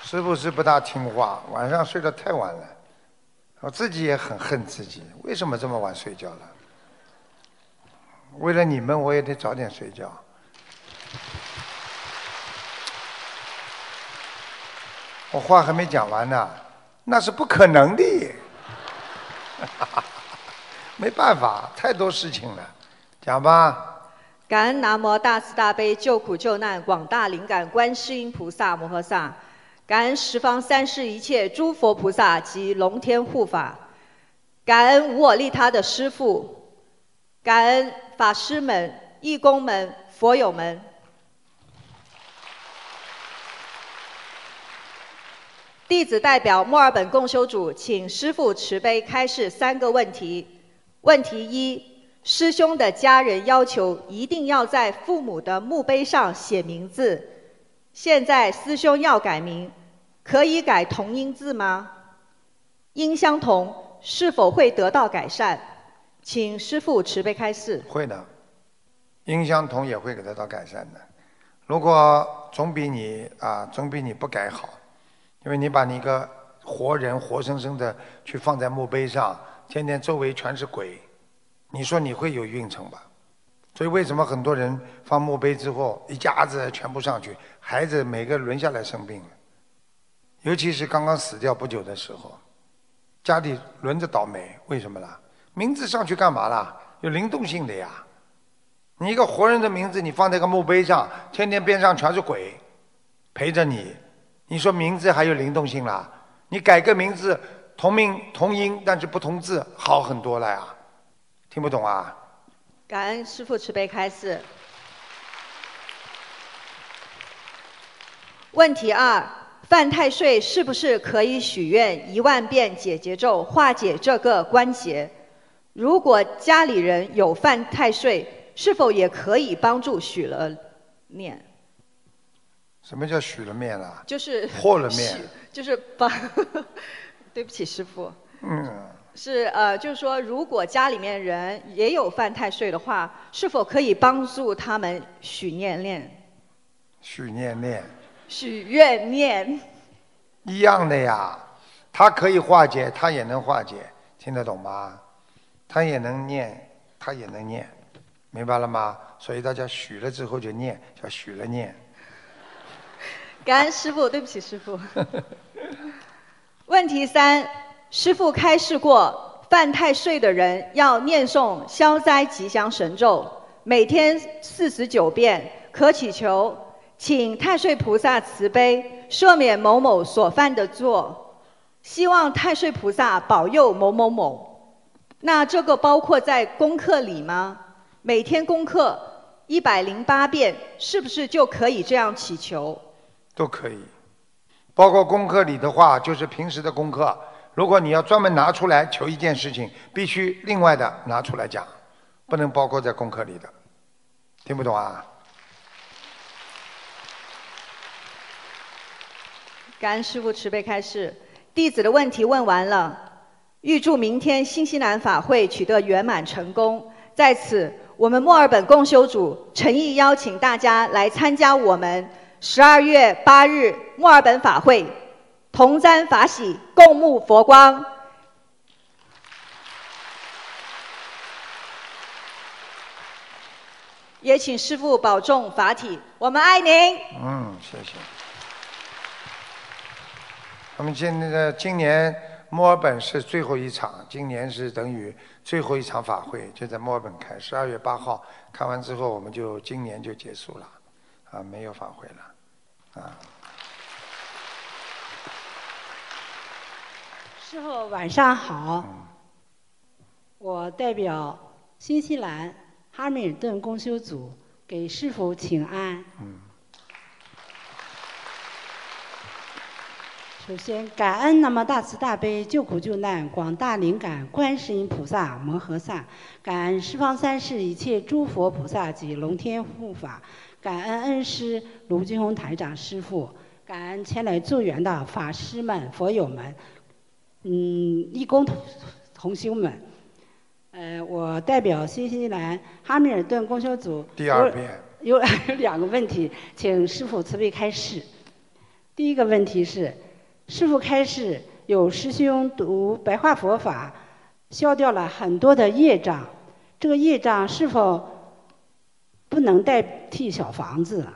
师父是不大听话，晚上睡得太晚了，我自己也很恨自己，为什么这么晚睡觉了？为了你们，我也得早点睡觉。我话还没讲完呢，那是不可能的，没办法，太多事情了，讲吧。感恩南无大慈大悲救苦救难广大灵感观世音菩萨摩诃萨，感恩十方三世一切诸佛菩萨及龙天护法，感恩无我利他的师父，感恩。法师们、义工们、佛友们，弟子代表墨尔本共修组，请师父慈悲开示三个问题。问题一：师兄的家人要求一定要在父母的墓碑上写名字，现在师兄要改名，可以改同音字吗？音相同，是否会得到改善？请师父慈悲开示。会的，音相同也会给得到改善的。如果总比你啊，总比你不改好，因为你把你一个活人活生生的去放在墓碑上，天天周围全是鬼，你说你会有运程吧？所以为什么很多人放墓碑之后，一家子全部上去，孩子每个轮下来生病了，尤其是刚刚死掉不久的时候，家里轮着倒霉，为什么啦？名字上去干嘛啦？有灵动性的呀！你一个活人的名字，你放在个墓碑上，天天边上全是鬼陪着你，你说名字还有灵动性啦？你改个名字，同名同音，但是不同字，好很多了呀！听不懂啊？感恩师父慈悲开示。问题二：犯太岁是不是可以许愿一万遍解结咒，化解这个关节？如果家里人有犯太岁，是否也可以帮助许了念？什么叫许了面啊？就是破了面。就是帮，对不起师傅。嗯。是呃，就是说，如果家里面人也有犯太岁的话，是否可以帮助他们许念念？许念念。许愿念。一样的呀，他可以化解，他也能化解，听得懂吗？他也能念，他也能念，明白了吗？所以大家许了之后就念，叫许了念。感恩师傅，对不起师傅。问题三：师傅开示过，犯太岁的人要念诵消灾吉祥神咒，每天四十九遍，可祈求请太岁菩萨慈悲赦免某某所犯的错，希望太岁菩萨保佑某某某。那这个包括在功课里吗？每天功课一百零八遍，是不是就可以这样祈求？都可以，包括功课里的话，就是平时的功课。如果你要专门拿出来求一件事情，必须另外的拿出来讲，不能包括在功课里的。听不懂啊？感恩师父慈悲开示，弟子的问题问完了。预祝明天新西兰法会取得圆满成功。在此，我们墨尔本共修组诚意邀请大家来参加我们十二月八日墨尔本法会，同沾法喜，共沐佛光。也请师父保重法体，我们爱您。嗯，谢谢。我们今那个今年。墨尔本是最后一场，今年是等于最后一场法会，就在墨尔本开，十二月八号开完之后，我们就今年就结束了，啊，没有法会了，啊。师傅晚上好，我代表新西兰哈密尔顿公修组给师傅请安。首先，感恩那么大慈大悲救苦救难广大灵感观世音菩萨摩诃萨，感恩十方三世一切诸佛菩萨及龙天护法，感恩恩师卢军宏台长师傅，感恩前来助缘的法师们、佛友们，嗯，义工同同修们。呃，我代表新西兰哈密尔顿公修组。第二遍。有有两个问题，请师傅慈悲开示。第一个问题是。师傅开示，有师兄读白话佛法，消掉了很多的业障。这个业障是否不能代替小房子？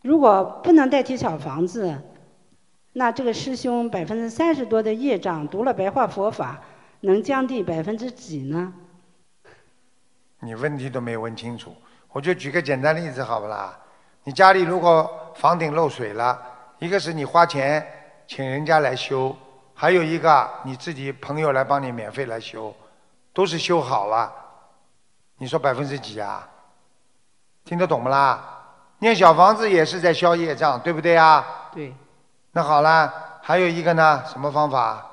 如果不能代替小房子，那这个师兄百分之三十多的业障，读了白话佛法，能降低百分之几呢？你问题都没问清楚，我就举个简单例子好不啦？你家里如果房顶漏水了，一个是你花钱。请人家来修，还有一个你自己朋友来帮你免费来修，都是修好了。你说百分之几啊？听得懂不啦？念小房子也是在消业障，对不对啊？对。那好啦，还有一个呢，什么方法？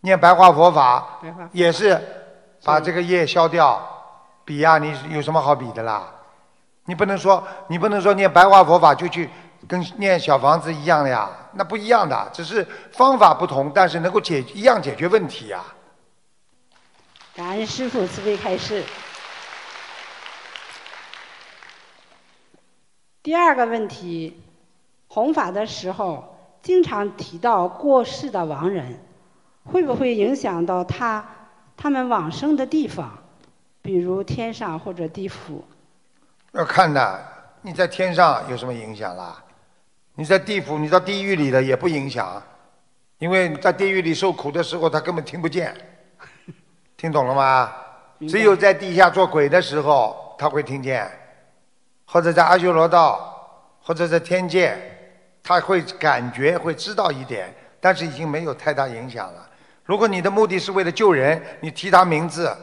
念白话佛法，也是把这个业消掉。比呀，你有什么好比的啦？你不能说，你不能说念白话佛法就去。跟念小房子一样的呀，那不一样的，只是方法不同，但是能够解一样解决问题呀。感恩师傅慈悲开示。第二个问题，弘法的时候经常提到过世的亡人，会不会影响到他他们往生的地方，比如天上或者地府？要看的，你在天上有什么影响啦？你在地府，你到地狱里了也不影响，因为在地狱里受苦的时候，他根本听不见，听懂了吗？只有在地下做鬼的时候，他会听见，或者在阿修罗道，或者在天界，他会感觉会知道一点，但是已经没有太大影响了。如果你的目的是为了救人，你提他名字，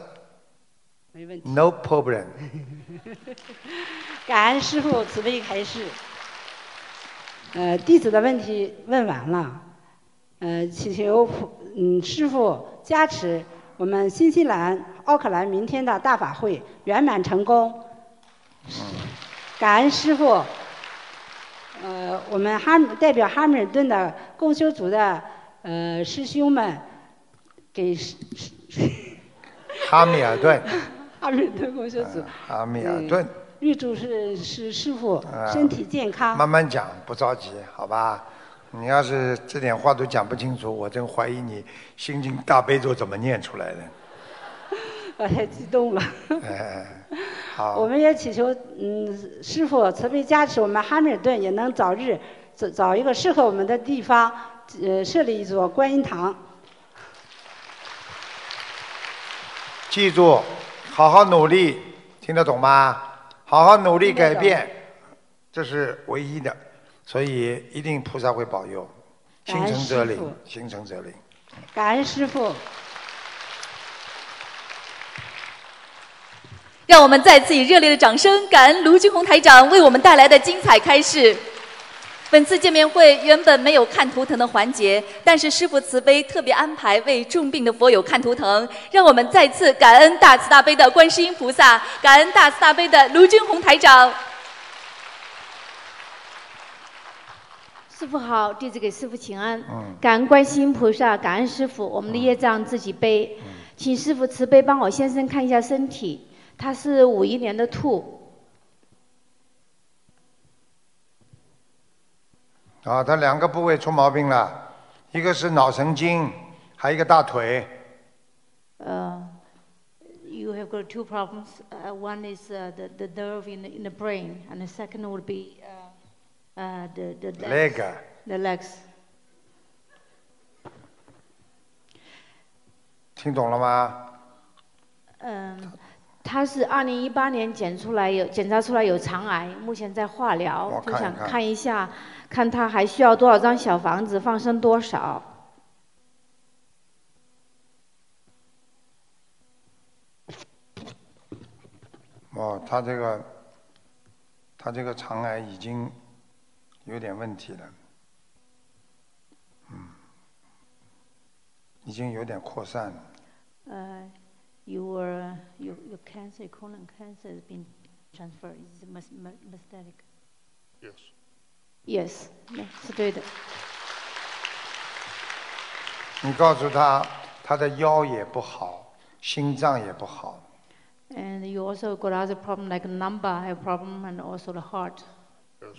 没问题，No problem。感恩师傅慈悲开示。呃，弟子的问题问完了，呃，祈求普嗯师傅加持，我们新西兰奥克兰明天的大法会圆满成功。感恩师傅。呃，我们哈代表哈密尔顿的共修组的呃师兄们给师。哈密尔顿。哈密尔顿共修组。哈密尔顿。预祝是是师傅身体健康。慢慢讲，不着急，好吧？你要是这点话都讲不清楚，我真怀疑你心经大悲咒怎么念出来的。我 太激动了。哎，好。我们也祈求嗯师傅慈悲加持，我们哈密尔顿也能早日找找一个适合我们的地方，呃，设立一座观音堂。记住，好好努力，听得懂吗？好好努力改变，这是唯一的，所以一定菩萨会保佑，心诚则灵，心诚则灵。感恩师傅。让我们再次以热烈的掌声，感恩卢军宏台长为我们带来的精彩开示。本次见面会原本没有看图腾的环节，但是师父慈悲特别安排为重病的佛友看图腾，让我们再次感恩大慈大悲的观世音菩萨，感恩大慈大悲的卢军宏台长。师傅好，弟子给师傅请安。感恩观世音菩萨，感恩师傅，我们的业障自己背，请师傅慈悲帮我先生看一下身体，他是五一年的兔。啊，他两个部位出毛病了，一个是脑神经，还有一个大腿。呃，you have got two problems. Uh, One is the the nerve in the in the brain, and the second would be uh the the leg. The legs. 听懂了吗？嗯，他是二零一八年检出来有检查出来有肠癌，目前在化疗，就想看一下。看他还需要多少张小房子，放生多少？哦，他这个，他这个肠癌已经有点问题了，嗯，已经有点扩散了。Uh, your, your, your cancer, colon cancer has been transferred. Is it mes- me- metastatic? Yes. Yes, 是对的。你告诉他，他的腰也不好，心脏也不好， And you also got other problem like lumbar have problem and also the heart. Yes.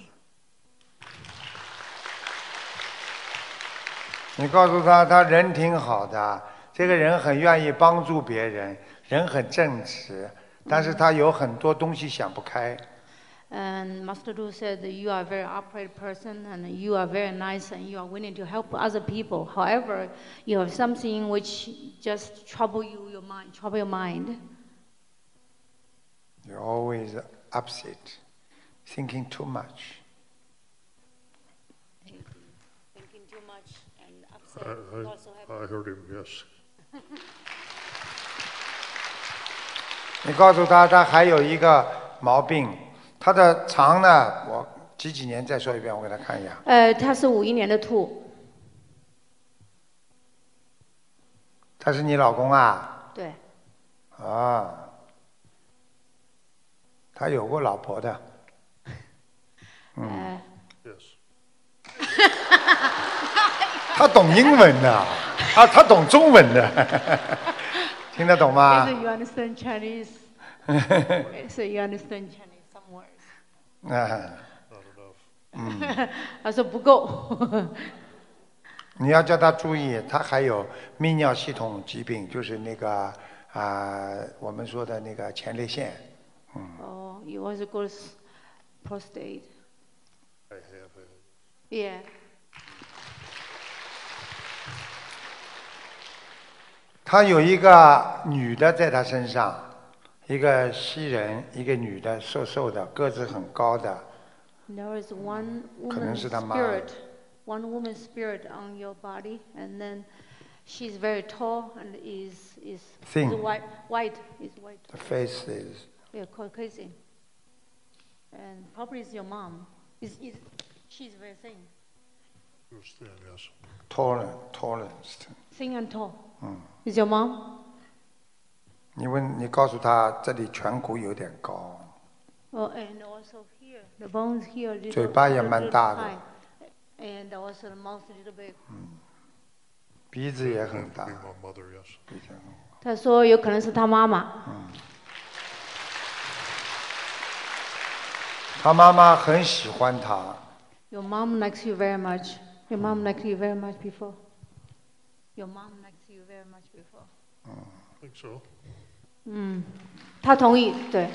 你告诉他，他人挺好的， 这个人很愿意帮助别人，人很正直，但是他有很多东西想不开。 And Master Du said that you are a very upright person and you are very nice and you are willing to help other people. However, you have something which just trouble you, your mind, trouble your mind. You're always upset, thinking too much. Thinking too much and I, I, I heard him, yes. 你告诉他，他还有一个毛病，他的肠呢，我几几年再说一遍，我给他看一下。呃，他是五一年的兔，他是你老公啊？对，啊，他有过老婆的。嗯. 他懂英文的，啊，他懂中文的，听得懂吗 So？you understand Chinese? so you understand Chinese some words? 啊，嗯，他说不够。你要叫他注意，他还有泌尿系统疾病，就是那个啊、我们说的那个前列腺。嗯，oh, you also got s- prostate. I have Yeah. 他有一个女的在他身上，一个西人，一个女的，瘦瘦的，个子很高的，There is one 可能 woman 是他妈。spirit, one woman spirit on your body, and then she's very tall and is is, Thin. is white. White is white. The face is Yeah, Caucasian. And probably is your mom. Is is she's very thin, taller, tallest。thin and tall. 嗯，Is your mom? 你问你告诉他这里颧骨有点高，Oh, and also here, the bones here. Little, 嘴巴也 little 蛮大的 high. And also the mouth a little big. 鼻子也很大。Be my mother, yes. 鼻子很大他说有可能是他妈妈。他妈妈很喜欢他，Your mom likes you very much. Your mom liked you very much before. Your mom likes you very much before. I think so. 嗯，他同意，对。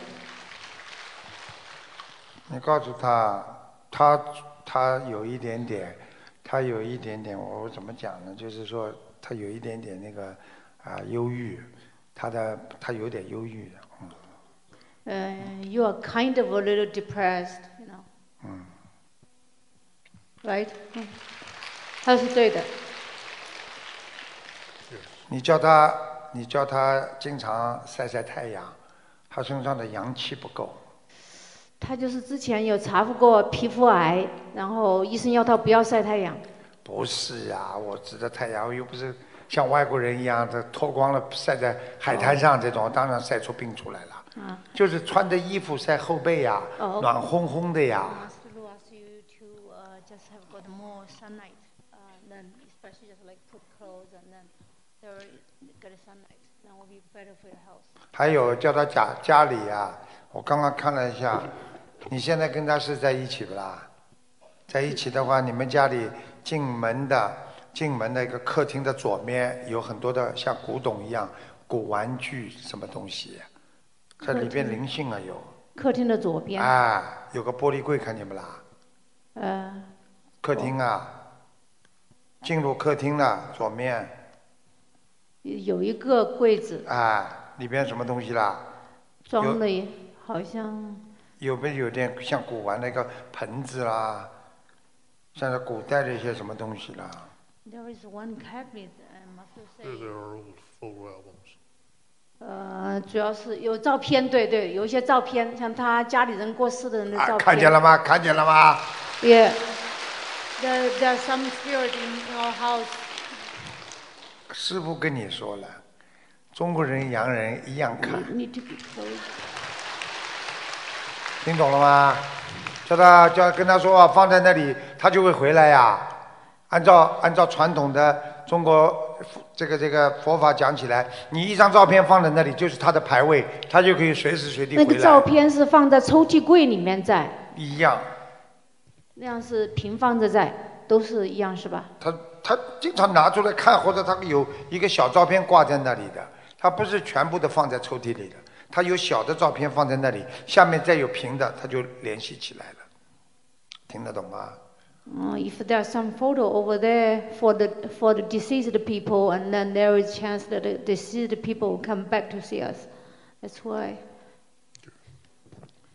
你告诉他，他他有一点点，他有一点点，我怎么讲呢？就是说他有一点点那个啊忧郁，他的他有点忧郁的，嗯呃、y o u are kind of a little depressed, you know, 嗯， right? 嗯， 他是对的。你叫他你叫他经常晒晒太阳，他身上的阳气不够，他就是之前有查过过皮肤癌，然后医生要他不要晒太阳。不是呀、我指的太阳又不是像外国人一样的脱光了晒在海滩上这种，当然晒出病出来了。啊。就是穿着衣服晒后背呀，哦暖烘烘的呀 Lu asked you to uh, just have got more sunlight, uh, then especially just like put clothes and then there get sunlight, then will be better for your health. 还有叫他家家里啊、我刚刚看了一下，你现在跟他是在一起不啦？在一起的话，你们家里进门的进门的一个客厅的左面有很多的像古董一样古玩具什么东西，在里边灵性啊有。客厅的左边，啊，有个玻璃柜看见不啦？呃，客厅啊，进入客厅的左面，有一个柜子啊，里边什么东西啦？装的好像有没有点像古玩那个盆子啦？像是古代的一些什么东西啦？there is one cabinet say there are old photo albums. 呃，主要是有照片，对对，有一些照片，像他家里人过世的人的照片。看见了吗？看见了吗？Yeah. There, there are some spirit in our house. 师傅跟你说了，中国人、洋人一样看.听懂了吗？叫他叫跟他说啊，放在那里，他就会回来呀。按照按照传统的中国这个这个佛法讲起来，你一张照片放在那里，就是他的牌位，他就可以随时随地回那个照。片是放在抽屉柜里面在，一样，那样是平放着在，都是一样是吧？他他经常拿出来看，或者他有一个小照片挂在那里的，他不是全部的放在抽屉里的，他有小的照片放在那里，下面再有平的，他就联系起来了，听得懂吗？Uh, if there's some photo over there for the for the deceased people, and then there is chance that the deceased people come back to see us. That's why.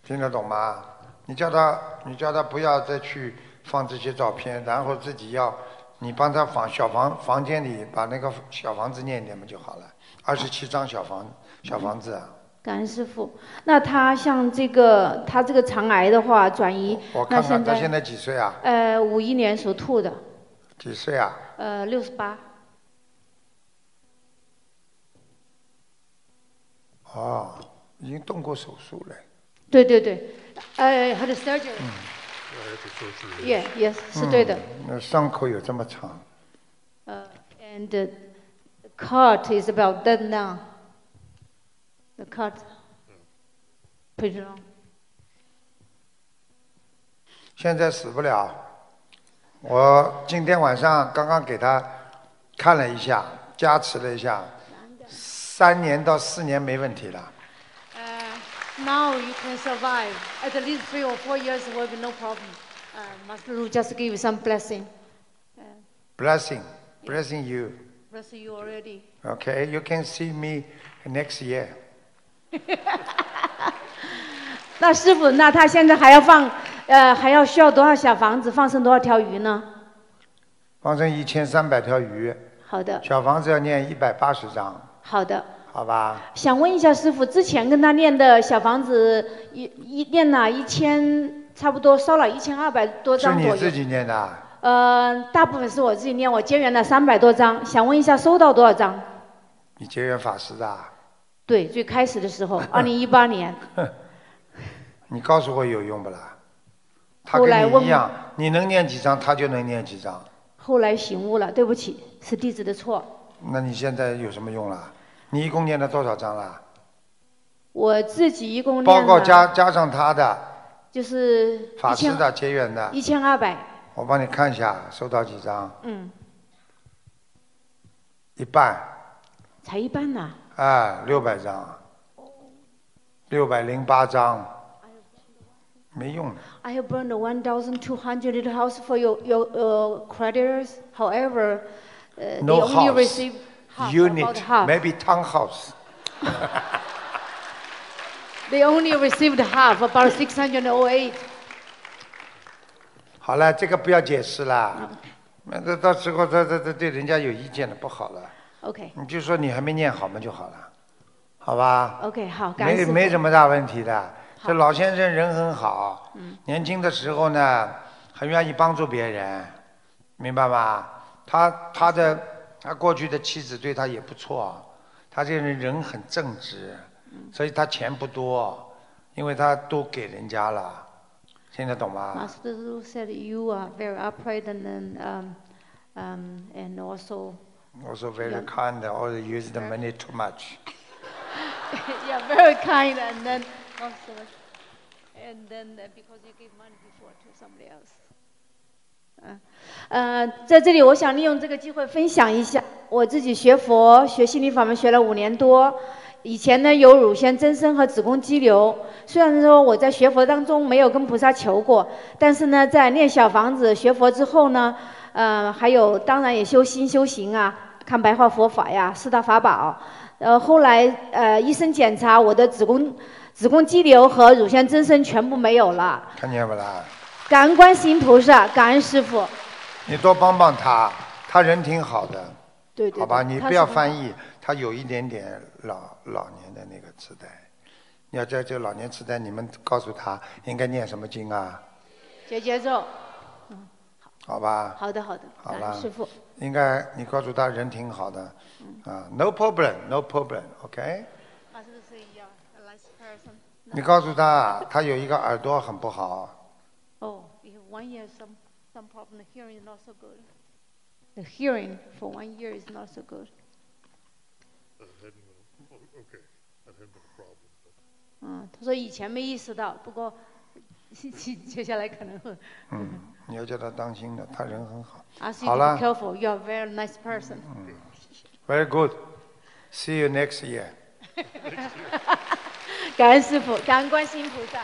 听得懂吗？你叫他，你叫他不要再去放这些照片，然后自己要，你帮他房小房房间里把那个小房子念一念嘛就好了。二十七张小房小房子啊，感恩师傅。那他像这个，他这个肠癌的话转移，我看看他现在几岁啊？呃，五一年属兔的，几岁啊？呃，六十八。哦，已经动过手术了。对对对，呃，had a surgery。Yeah, yes，是对的。嗯那伤口有这么长，呃，and the cut is about that now. The cut. Pretty long. 现在死不了。我今天晚上刚刚给他看了一下，加持了一下，三年到四年没问题了。Now you can survive. At least three or four years will be no problem. Uh, Master Lu just give you some blessing. Blessing, blessing you. Blessing you already. Okay, you can see me next year. 那师傅，那他现在还要放，呃，还要需要多少小房子，放生多少条鱼呢？放生一千三百条鱼，好的，小房子要念一百八十张，好的。好吧？想问一下师傅，之前跟他念的小房子一一念了一千，差不多烧了一千二百多是张左右。你自己念的啊？呃，大部分是我自己念，我结缘了三百多张，想问一下收到多少张？你结缘法师的啊？对，最开始的时候，二零一八年。你告诉我有用不啦？他后来问跟你一样，你能念几张，他就能念几张。后来醒悟了，对不起，是弟子的错。那你现在有什么用啦？你一共念了多少张了？我自己一共念了，加加上他的就是法师的结缘的，一千二百，我帮你看一下，收到几张？嗯，一半，才一半呢。哎，六百张，六百零八张，没用的。I have burned 1,200 little house for your, your uh, creditors. However, uh, No they only house, receive unit, maybe townhouse. They only received half, about 608. 好了，这个不要解释了，那到到时候他他他对人家有意见了，不好了。OK 你就说你还没念好嘛就好了，好吧？OK，好，没没什么大问题的。这老先生人很好，嗯年轻的时候呢，很愿意帮助别人，明白吗？他他的他过去的妻子对他也不错，他这个人人很正直，嗯所以他钱不多，因为他都给人家了，听得懂吗？ Master Lu said you are very upright and then, um, um, and also Also very Yeah. kind, or use the money too much. yeah, very kind, and then also, and then uh, because you gave money before to somebody else. 嗯，呃，在这里我想利用这个机会分享一下，我自己学佛学心理法门学了五年多，以前呢有乳腺增生和子宫肌瘤，虽然说我在学佛当中没有跟菩萨求过，但是呢在念小房子学佛之后呢，呃，还有当然也修心修行啊，看白话佛法呀，四大法宝。呃，后来呃医生检查我的子宫子宫肌瘤和乳腺增生全部没有了，看见不啦？感恩观世音菩萨，感恩师傅。你多帮帮他，他人挺好的。对对好吧，你不要很翻译，他有一点点老老年的那个痴呆。你要在这老年痴呆，你们告诉他应该念什么经啊？姐姐咒。好吧。好的好的，好了。师傅。应该你告诉他人挺好的，啊，no problem，no problem，OK。你告诉他，他有一个耳朵很不好。Oh, one year some some problem. The hearing is not so good. The hearing for one year is not so good. Okay, that been a problem. 嗯，他说以前没意识到，不过接接下来可能会。嗯，你要叫他当心的，他人很好。Ask you 好 to 了 be careful. You are a very nice person. Very good. See you next year. 感恩师傅，感恩观世音菩萨。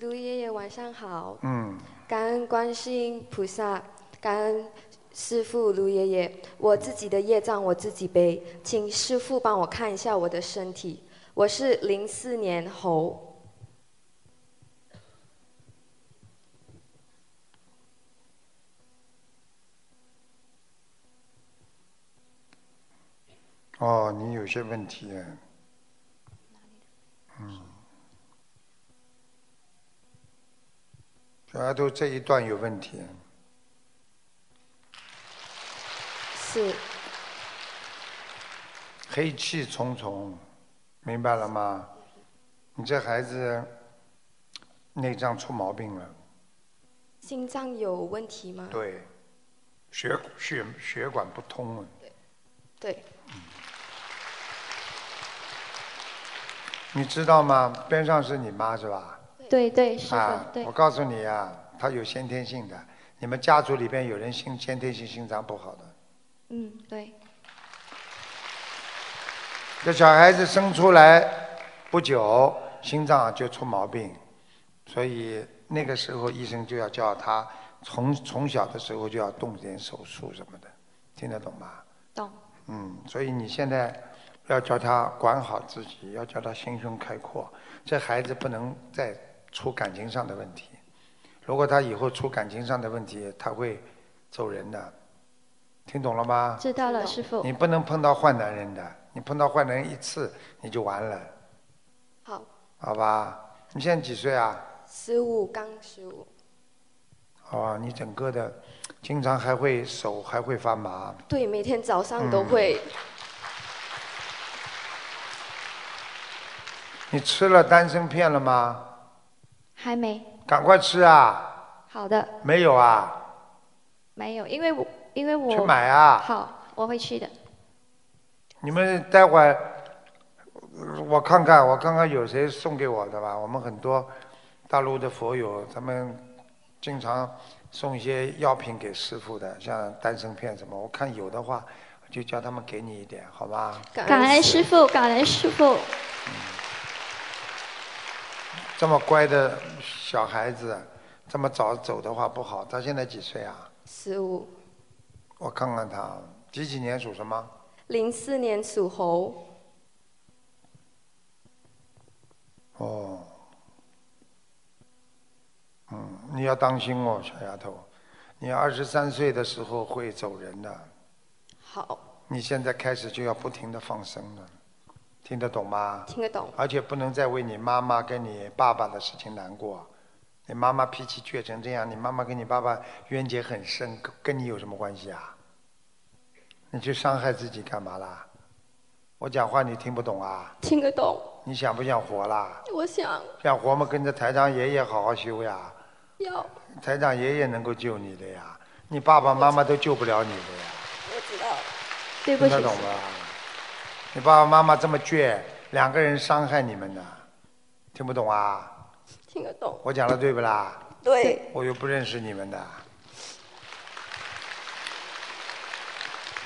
卢爷爷晚上好。嗯。感恩观世音菩萨，感恩师傅卢爷爷。我自己的业障我自己背，请师傅帮我看一下我的身体。我是零四年猴。哦，你有些问题。嗯。小丫头这一段有问题。是。黑气重重，明白了吗？你这孩子内脏出毛病了。心脏有问题吗？对，血血血管不通了。对。你知道吗？边上是你妈是吧？对对，是啊傅，对我。告诉你啊，他有先天性的，你们家族里边有人心先天性心脏不好的。嗯，对。这小孩子生出来不久，心脏就出毛病，所以那个时候医生就要叫他从从小的时候就要动点手术什么的，听得懂吗？懂。嗯，所以你现在要叫他管好自己，要叫他心胸开阔。这孩子不能再出感情上的问题，如果他以后出感情上的问题，他会走人的。听懂了吗？知道了，师傅。你不能碰到坏男人的，你碰到坏男人一次你就完了，好，好吧？你现在几岁啊？十五刚十五。哦，你整个的经常还会手还会发麻。对，每天早上都嗯会。你吃了丹参片了吗？还没。赶快吃啊！好的，没有啊？没有，因为我因为我去买啊好，我会去的。你们待会儿呃我看看，我看看有谁送给我的吧。我们很多大陆的佛友，他们经常送一些药品给师傅的，像丹参片什么。我看有的话，就叫他们给你一点，好吧？感恩师傅，感恩师傅。这么乖的小孩子，这么早走的话不好。他现在几岁啊？十五，我看看他，几几年属什么？零四年属猴。哦，嗯，你要当心哦，小丫头，你二十三岁的时候会走人的。好。你现在开始就要不停的放生了，听得懂吗？听得懂。而且不能再为你妈妈跟你爸爸的事情难过。你妈妈脾气倔成这样，你妈妈跟你爸爸冤结很深，跟跟你有什么关系啊？你去伤害自己干嘛啦？我讲话你听不懂啊？听得懂。你想不想活啦？我想想活嘛，跟着台长爷爷好好修呀。要，台长爷爷能够救你的呀，你爸爸妈妈都救不了你的呀。我知道。对不起。听得懂吗？你爸爸妈妈这么倔，两个人伤害你们的，听不懂啊？听得懂。我讲的对不啦？对。我又不认识你们的。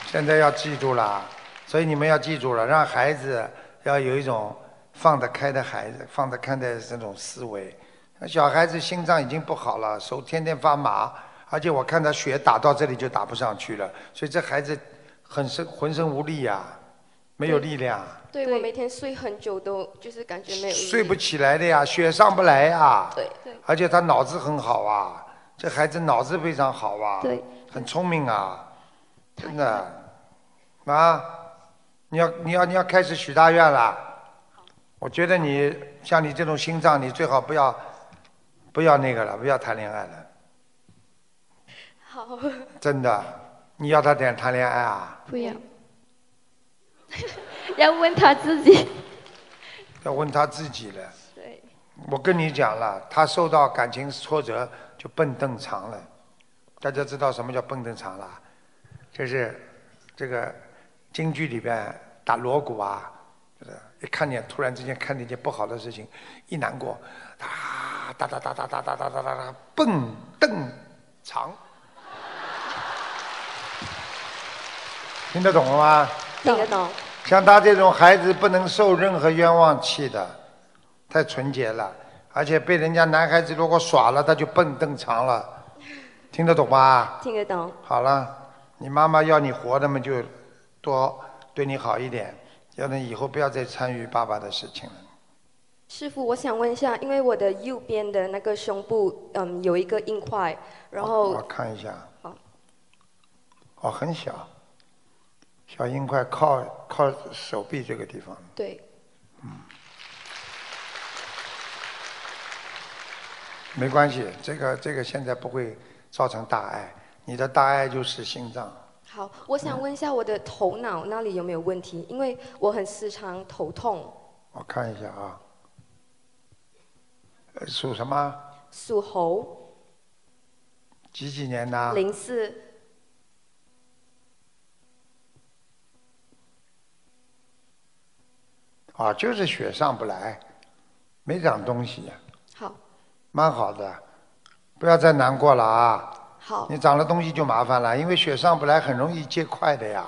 现在要记住了，所以你们要记住了，让孩子要有一种放得开的孩子，放得开的这种思维。小孩子心脏已经不好了，手天天发麻，而且我看他血打到这里就打不上去了，所以这孩子很身浑身无力呀、没有力量，对我每天睡很久都就是感觉没有睡不起来的呀，血上不来呀。对。对。而且他脑子很好啊，这孩子脑子非常好啊，对，很聪明啊，真的。啊！你要你要你要开始许大愿了。我觉得你像你这种心脏，你最好不要不要那个了，不要谈恋爱了。好，真的，你要他点谈恋爱啊？不要，要问他自己。要问他自己了。对，我跟你讲了，他受到感情挫折就蹦蹬长了。大家知道什么叫蹦蹬长了？就是这个京剧里边打锣鼓啊，就是一看见突然之间看见一件不好的事情，一难过，哒哒哒哒哒哒哒哒哒哒哒，蹦蹬长。听得懂了吗？听得懂。像他这种孩子不能受任何冤枉气的，太纯洁了，而且被人家男孩子如果耍了，他就蹦蹬长了，听得懂吧？听得懂。好了，你妈妈要你活的嘛，就多对你好一点，要你以后不要再参与爸爸的事情了。师傅，我想问一下，因为我的右边的那个胸部，嗯，有一个硬块，然后我看一下。好。哦，很小，小硬块靠靠手臂这个地方。对，嗯没关系，这个这个现在不会造成大碍，你的大碍就是心脏。好，我想问一下我的头脑那里有没有问题？因为我很时常头痛。我看一下啊，呃属什么？属猴，几几年的？零四，啊，就是血上不来，没长东西呀、好，蛮好的，不要再难过了啊！好，你长了东西就麻烦了，因为血上不来很容易结块的呀。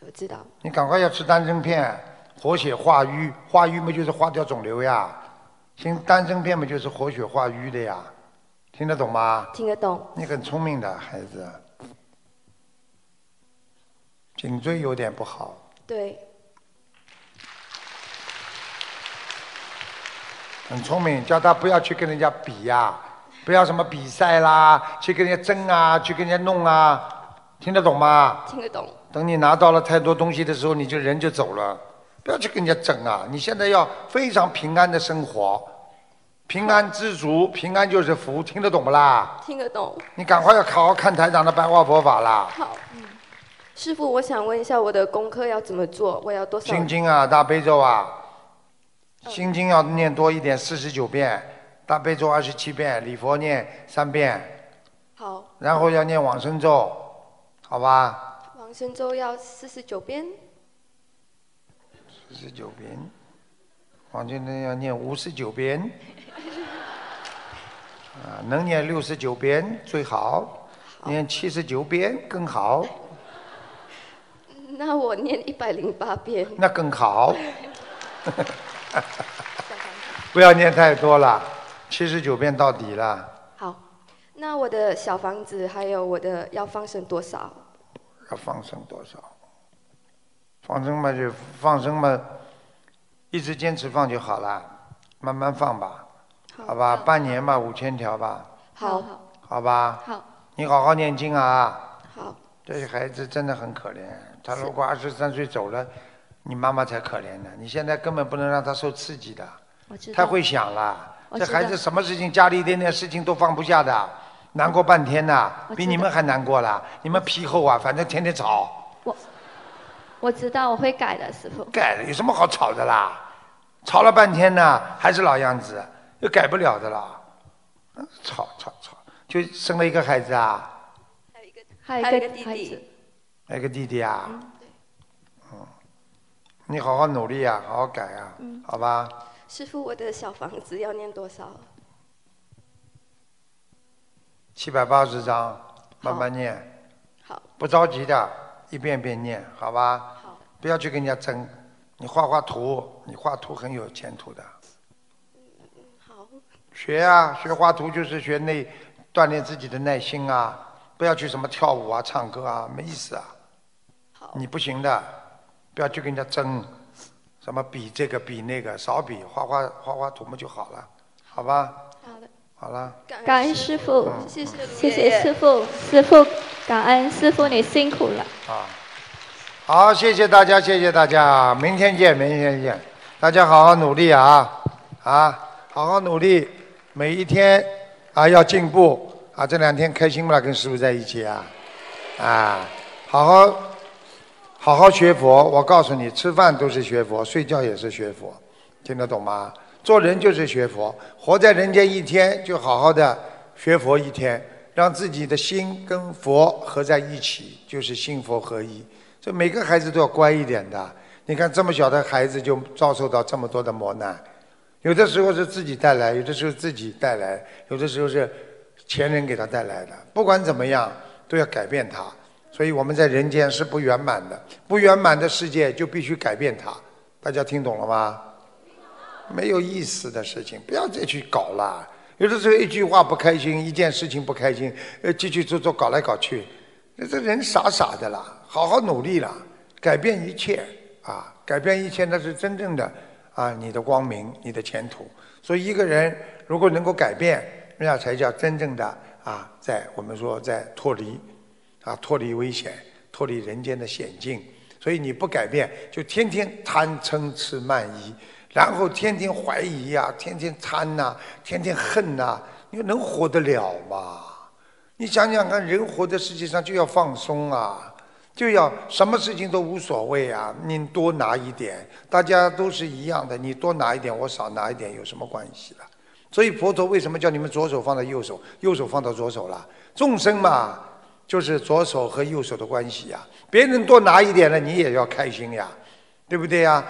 我知道。你赶快要吃丹参片，活血化瘀，化瘀嘛就是化掉肿瘤呀。听，丹参片嘛就是活血化瘀的呀，听得懂吗？听得懂。你很聪明的孩子，颈椎有点不好，对，很聪明，叫他不要去跟人家比呀、不要什么比赛啦，去跟人家争啊，去跟人家弄啊，听得懂吗？听得懂。等你拿到了太多东西的时候，你就人就走了，不要去跟人家争啊！你现在要非常平安的生活，平安知足，平安就是福，听得懂不啦？听得懂。你赶快要好好看台长的白话佛法啦！好，嗯师傅，我想问一下我的功课要怎么做？我要多少？心经啊，大悲咒啊，心经要念多一点，四十九遍，大悲咒二十七遍，礼佛念三遍，好，然后要念往生咒，好吧？往生咒要四十九遍。四十九遍，往生咒要念五十九遍，啊，能念六十九遍最好，念七十九遍更好，那我念一百零八遍。那更好。不要念太多了，七十九遍到底了。好，那我的小房子还有我的要放生多少？要放生多少？放生嘛就放生嘛，一直坚持放就好了，慢慢放吧，好吧？半年吧，五千条吧，好，好吧？好，你好好念经啊！好，这些孩子真的很可怜，他如果二十三岁走了，你妈妈才可怜呢。你现在根本不能让她受刺激的，我知道。太会想了。这孩子什么事情，家里一点点事情都放不下的，难过半天呐，我知道比你们还难过了。你们皮厚啊，反正天天吵。我我知道我会改的，师傅。改了有什么好吵的啦？吵了半天呢，还是老样子，又改不了的啦。嗯吵吵吵，就生了一个孩子啊，还有一个弟弟。还有一个弟弟啊。嗯，你好好努力啊，好好改啊，嗯好吧？师傅，我的小房子要念多少？七百八十章，慢慢念。好。不着急的，一遍遍念，好吧？好。不要去跟人家争，你画画图，你画图很有前途的。好。学啊，学画图就是学内锻炼自己的耐心啊，不要去什么跳舞啊、唱歌啊，没意思啊。你不行的，不要去跟人家争，什么比这个比那个，少比，画画画画图嘛就好了，好吧？好的。好了。感恩师傅，谢谢谢谢师傅，师傅感恩师傅你辛苦了。啊，好，谢谢大家，谢谢大家，明天见，明天见，大家好好努力啊，啊，好好努力，每一天啊要进步啊，这两天开心不啦？跟师傅在一起啊，啊，好好好好学佛，我告诉你，吃饭都是学佛，睡觉也是学佛，听得懂吗？做人就是学佛，活在人间一天，就好好的学佛一天，让自己的心跟佛合在一起，就是心佛合一。这每个孩子都要乖一点的。你看这么小的孩子就遭受到这么多的磨难，有的时候是自己带来，有的时候自己带来，有的时候是前人给他带来的。不管怎么样，都要改变他。所以我们在人间是不圆满的，不圆满的世界就必须改变它。大家听懂了吗？没有意思的事情，不要再去搞了。有的时候一句话不开心，一件事情不开心，呃，继续做做搞来搞去，那这人傻傻的啦。好好努力啦，改变一切啊，改变一切，那是真正的啊，你的光明，你的前途。所以一个人如果能够改变，那才叫真正的啊，在我们说在脱离啊，脱离危险，脱离人间的险境。所以你不改变，就天天贪嗔痴慢疑。然后天天怀疑呀，天天贪呐，天天恨呐，你能活得了吗？你想想看，人活在世界上就要放松啊，就要什么事情都无所谓啊。你多拿一点，大家都是一样的，你多拿一点，我少拿一点，有什么关系了？所以佛陀为什么叫你们左手放到右手，右手放到左手了？众生嘛，就是左手和右手的关系呀。别人多拿一点了，你也要开心呀，对不对呀？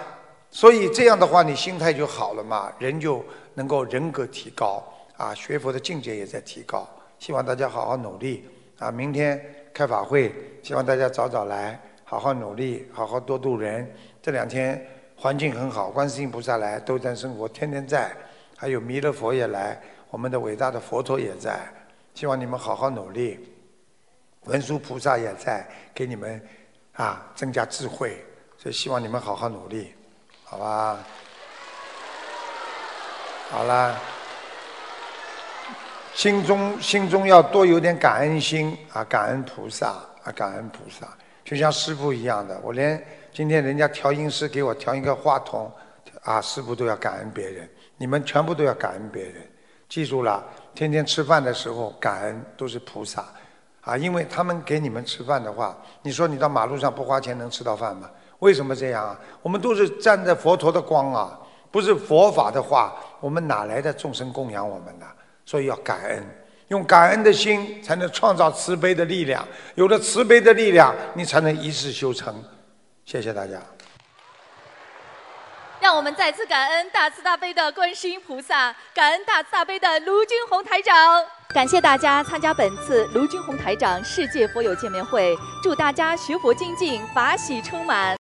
所以这样的话，你心态就好了嘛，人就能够人格提高啊，学佛的境界也在提高。希望大家好好努力啊！明天开法会，希望大家早早来，好好努力，好好多度人。这两天环境很好，观世音菩萨来，斗战胜佛天天在，还有弥勒佛也来，我们的伟大的佛陀也在。希望你们好好努力，文殊菩萨也在，给你们啊增加智慧。所以希望你们好好努力。好吧，好了，心中心中要多有点感恩心啊，感恩菩萨啊，感恩菩萨，就像师傅一样的。我连今天人家调音师给我调一个话筒啊，师傅都要感恩别人，你们全部都要感恩别人。记住了，天天吃饭的时候感恩都是菩萨啊，因为他们给你们吃饭的话，你说你到马路上不花钱能吃到饭吗？为什么这样啊？我们都是站在佛陀的光啊，不是佛法的话，我们哪来的众生供养我们呢？所以要感恩，用感恩的心才能创造慈悲的力量。有了慈悲的力量，你才能一世修成。谢谢大家。让我们再次感恩大慈大悲的观世音菩萨，感恩大慈大悲的卢军宏台长。感谢大家参加本次卢军宏台长世界佛友见面会，祝大家学佛精进，法喜充满。